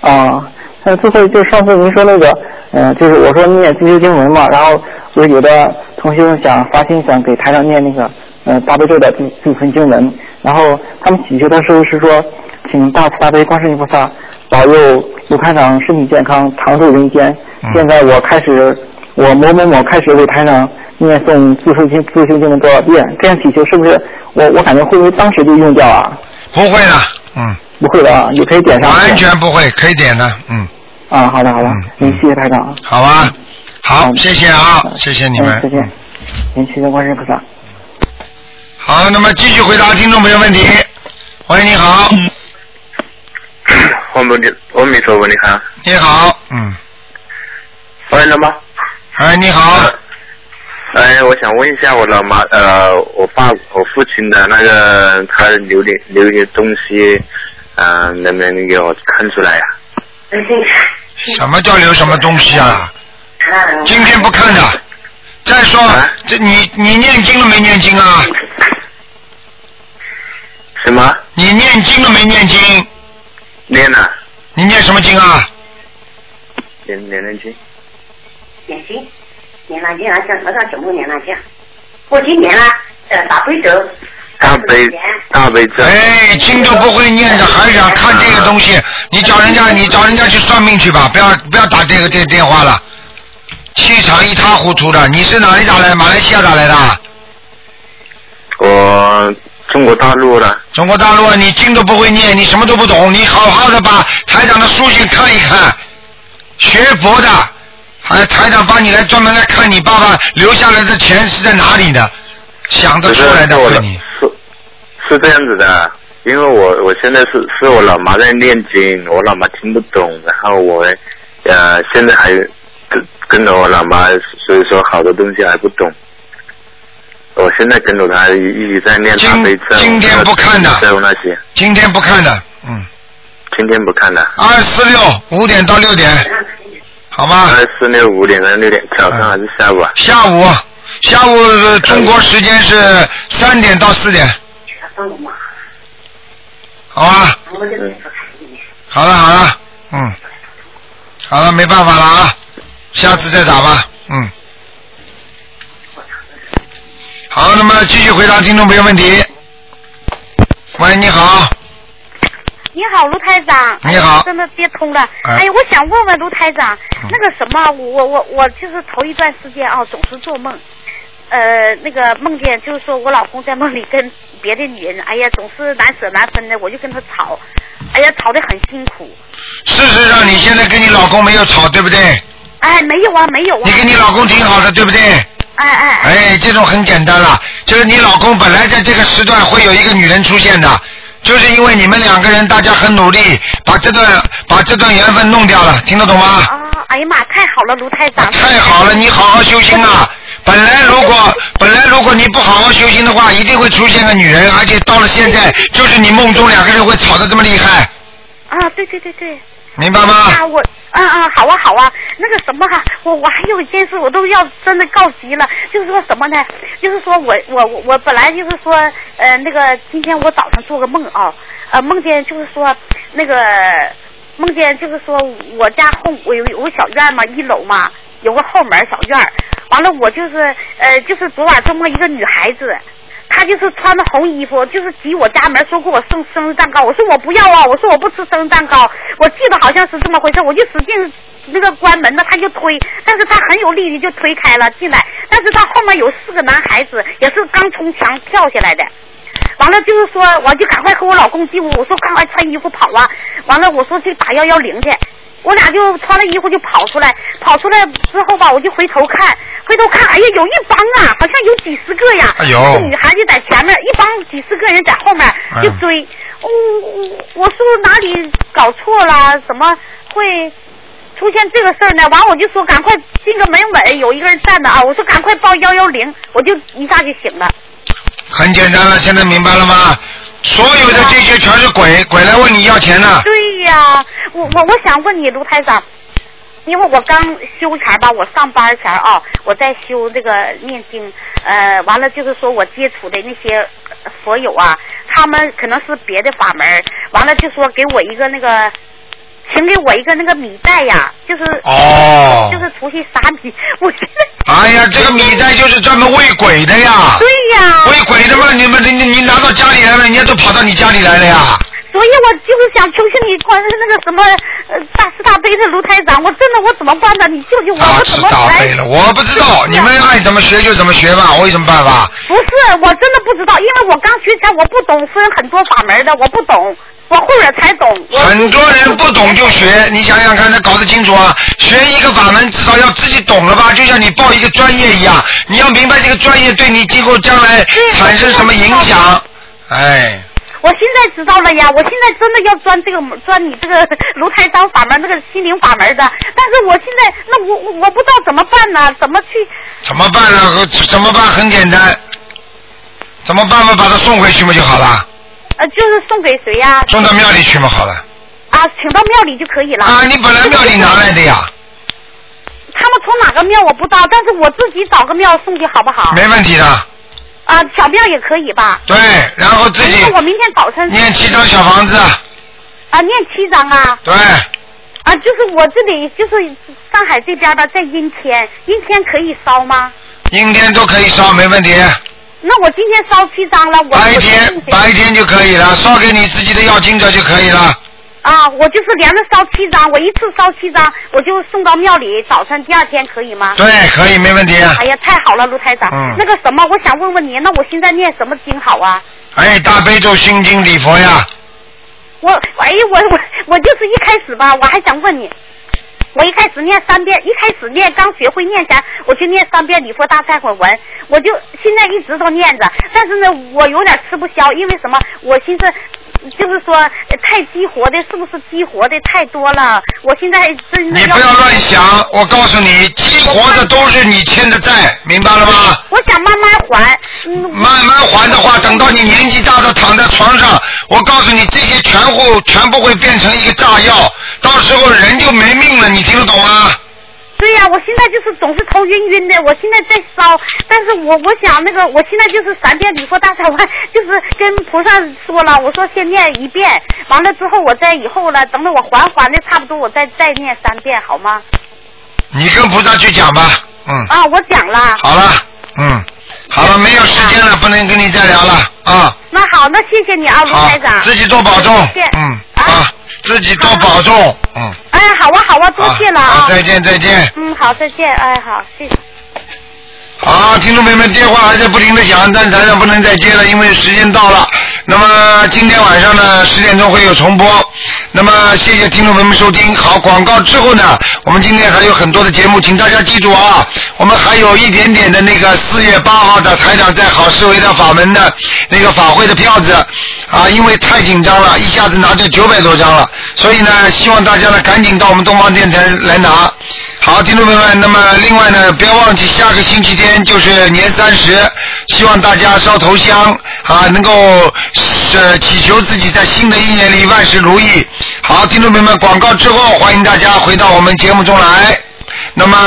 啊，还有最后就是上次您说那个，嗯、就是我说念自修经文嘛，然后我有的同学们想发心想给台上念那个，呃，大悲咒的自自存经文，然后他们祈求的时候是说，请大慈大悲观世音菩萨保佑卢台长身体健康，长寿人间。现在我开始，我某某某开始为台长念诵自修经自修经文多少遍，这样祈求是不是我我感觉会不会当时就用掉啊？不会的，嗯。不会的啊，也可以点上。完全不会，可以点的，嗯。啊，好的好的，嗯，谢谢台长。好啊，好，谢谢啊，谢谢你们。嗯再见。您谢谢观世音菩萨。好，那么继续回答听众朋友问题。喂，你好。我们的阿弥陀佛，你好。你好，嗯。喂，老妈。哎，你好。哎，我想问一下我老妈，呃，我爸我父亲的那个他留的留的东西，呃，能不能给我看出来呀、什么叫留什么东西啊？今天不看的。再说，这你你念经了没念经啊？什么？你念经了没念经？念了。你念什么经啊？念念念经。念经，念了经啊，叫什么叫怎么念了经？我今年了，呃，大悲咒。大悲大悲咒。哎，经都不会念的，还想看这个东西？你找人家，你找人家去算命去吧，不要不要打这个这个电话了，气场一塌糊涂的。你是哪里打来？马来西亚打来的？我中国大陆的。中国大陆啊，你经都不会念，你什么都不懂，你好好的把台长的书信看一看，学佛的，还台长帮你来专门来看你爸爸留下来的钱是在哪里的，想得出来的我问你。是这样子的，因为我我现在是是我老妈在念经，我老妈听不懂，然后我呃现在还跟跟着我老妈，所以说好多东西还不懂。我现在跟着他一一直在念大悲咒，今天不看的咒那些，今天不看的，嗯，今天不看的。二四六五点到六点，好吗？二四六五点到六点，早上还是下午啊？下午，下午呃中国时间是三点到四点，好吧？好了好了，嗯，好了，没办法了啊，下次再打吧，嗯。好，那么继续回答听众朋友问题。喂，你好，你好，卢台长。你好真的别通了。哎哎呀，我想问问卢台长，那个什么，我我我就是头一段时间啊，总是做梦，呃，那个梦见就是说我老公在梦里跟别的女人，哎呀，总是难舍难分的，我就跟他吵，哎呀，吵得很辛苦。事实上你现在跟你老公没有吵，对不对？哎，没有啊，没有啊。你跟你老公挺好的，对不对？哎哎哎，这种很简单了，就是你老公本来在这个时段会有一个女人出现的，就是因为你们两个人大家很努力，把这段把这段缘分弄掉了，听得懂吗？啊，哎呀妈，太好了，卢太长。太好了，你好好修心啊！本来如果 本来如果你不好好修心的话，一定会出现个女人，而且到了现在，就是你梦中两个人会吵得这么厉害，啊，对对对对。明白吗？啊，我，啊啊，好啊好啊，那个什么哈、我我还有一件事，我都要真的告急了，就是说什么呢？就是说我我我本来就是说，呃，那个今天我早上做个梦啊，呃，梦见就是说那个梦见就是说我家后我有有个小院嘛，一楼嘛，有个后门小院完了我就是呃就是昨晚做梦一个女孩子。他就是穿的红衣服，就是挤我家门，说给我送生日蛋糕。我说我不要啊，我说我不吃生日蛋糕。我记得好像是这么回事，我就使劲那个关门呢，他就推，但是他很有力的就推开了进来。但是他后面有四个男孩子，也是刚从墙跳下来的。完了就是说，我就赶快和我老公进屋，我说赶快穿衣服跑啊。完了我说去打幺幺零去，我俩就穿了衣服就跑出来，跑出来之后吧，我就回头看，回头看，哎呀，有一帮啊，好像有几十个呀，哎呦这女孩子在前面，一帮几十个人在后面就追。哦，我是不是哪里搞错了？怎么会出现这个事儿呢？完我就说赶快进个门稳，有一个人站着啊，我说赶快报幺幺零，我就一下就醒了。很简单了，现在明白了吗？所有的这些全是鬼，鬼来问你要钱呢。对呀，我我我想问你，卢台长，因为我刚修前吧，我上班前啊，我在修这个念经，呃，完了就是说我接触的那些佛友啊，他们可能是别的法门，完了就说给我一个那个。请给我一个那个米袋呀，就是哦就是出去撒米。我现在 哎呀，这个米袋就是专门喂鬼的呀。对呀。喂鬼的嘛，你们你你你拿到家里来了，人家都跑到你家里来了呀。所以我就是想求求你，关那个什么呃大慈大悲的卢台长，我真的我怎么办呢？你救救我，我怎是么来？大悲了，我不知道，你们爱怎么学就怎么学吧，我有什么办法？不是，我真的不知道，因为我刚学起来我不懂，分很多法门的，我不懂，我后边才懂。很多人不懂就学，你想想看，他搞得清楚啊！学一个法门，至少要自己懂了吧？就像你报一个专业一样，你要明白这个专业对你今后将来产生什么影响。哎，我现在知道了呀，我现在真的要钻这个门钻你这个 炉台当法门那个心灵法门的，但是我现在那我我我不知道怎么办呢？怎么去？怎么办呢？怎么办？很简单，怎么办嘛？把他送回去嘛就好了，呃，就是送给谁呀？送到庙里去嘛好了。啊，请到庙里就可以了。啊，你本来庙里拿来的呀。他们从哪个庙我不知道，但是我自己找个庙送去好不好？没问题的。啊，小庙也可以吧？对，然后自己那我明天早晨念七张小房子，啊，念七张啊。对，啊，就是我这里就是上海这边吧，在阴天，阴天可以烧吗？阴天都可以烧，没问题。那我今天烧七张了，我白天白天就可以了，烧给你自己的药经者就可以了。啊，我就是连着烧七张，我一次烧七张，我就送到庙里，早晨第二天可以吗？对，可以，没问题。哎呀，太好了，卢台长。嗯那个什么，我想问问你，那我现在念什么经好啊？哎，大悲咒、心经、礼佛呀，我，哎，我我我就是一开始吧，我还想问你，我一开始念三遍，一开始念刚学会念前，我就念三遍礼佛大忏悔文，我就现在一直都念着，但是呢，我有点吃不消，因为什么？我寻思。就是说，呃太激活的，是不是激活的太多了？我现在真的你不要乱想，我告诉你，激活的都是你欠的债，明白了吗？我想慢慢还。嗯，慢慢还的话，等到你年纪大了躺在床上，我告诉你，这些全部全部会变成一个炸药，到时候人就没命了，你听得懂吗？对呀、我现在就是总是头晕晕的，我现在在烧，但是我我想那个，我现在就是三遍礼佛大忏悔，就是跟菩萨说了，我说先念一遍，完了之后我再以后了，等等我缓缓的差不多，我再再念三遍好吗？你跟菩萨去讲吧，嗯，啊，我讲了。好了，嗯，好了，没有时间了，不能跟你再聊了啊。那好，那谢谢你啊，卢好台长。，自己多保重谢谢。，嗯啊，自己多保重，嗯。哎，好啊，好啊，多谢了啊。好再见再见嗯，好，再见，哎，好，谢谢。好，听众朋友们，电话还在不停的响，但咱俩不能再接了，因为时间到了。那么今天晚上呢，十点钟会有重播。那么谢谢听众朋友们收听。好，广告之后呢，我们今天还有很多的节目，请大家记住啊，我们还有一点点的那个四月八号的台长在好思维的法门的那个法会的票子啊，因为太紧张了，一下子拿掉九百多张了，所以呢，希望大家呢赶紧到我们东方电台来拿。好，听众朋友们，那么另外呢，不要忘记下个星期天就是年三十，希望大家烧头香啊，能够是祈求自己在新的一年里万事如意。好，听众朋友们，广告之后，欢迎大家回到我们节目中来。那么。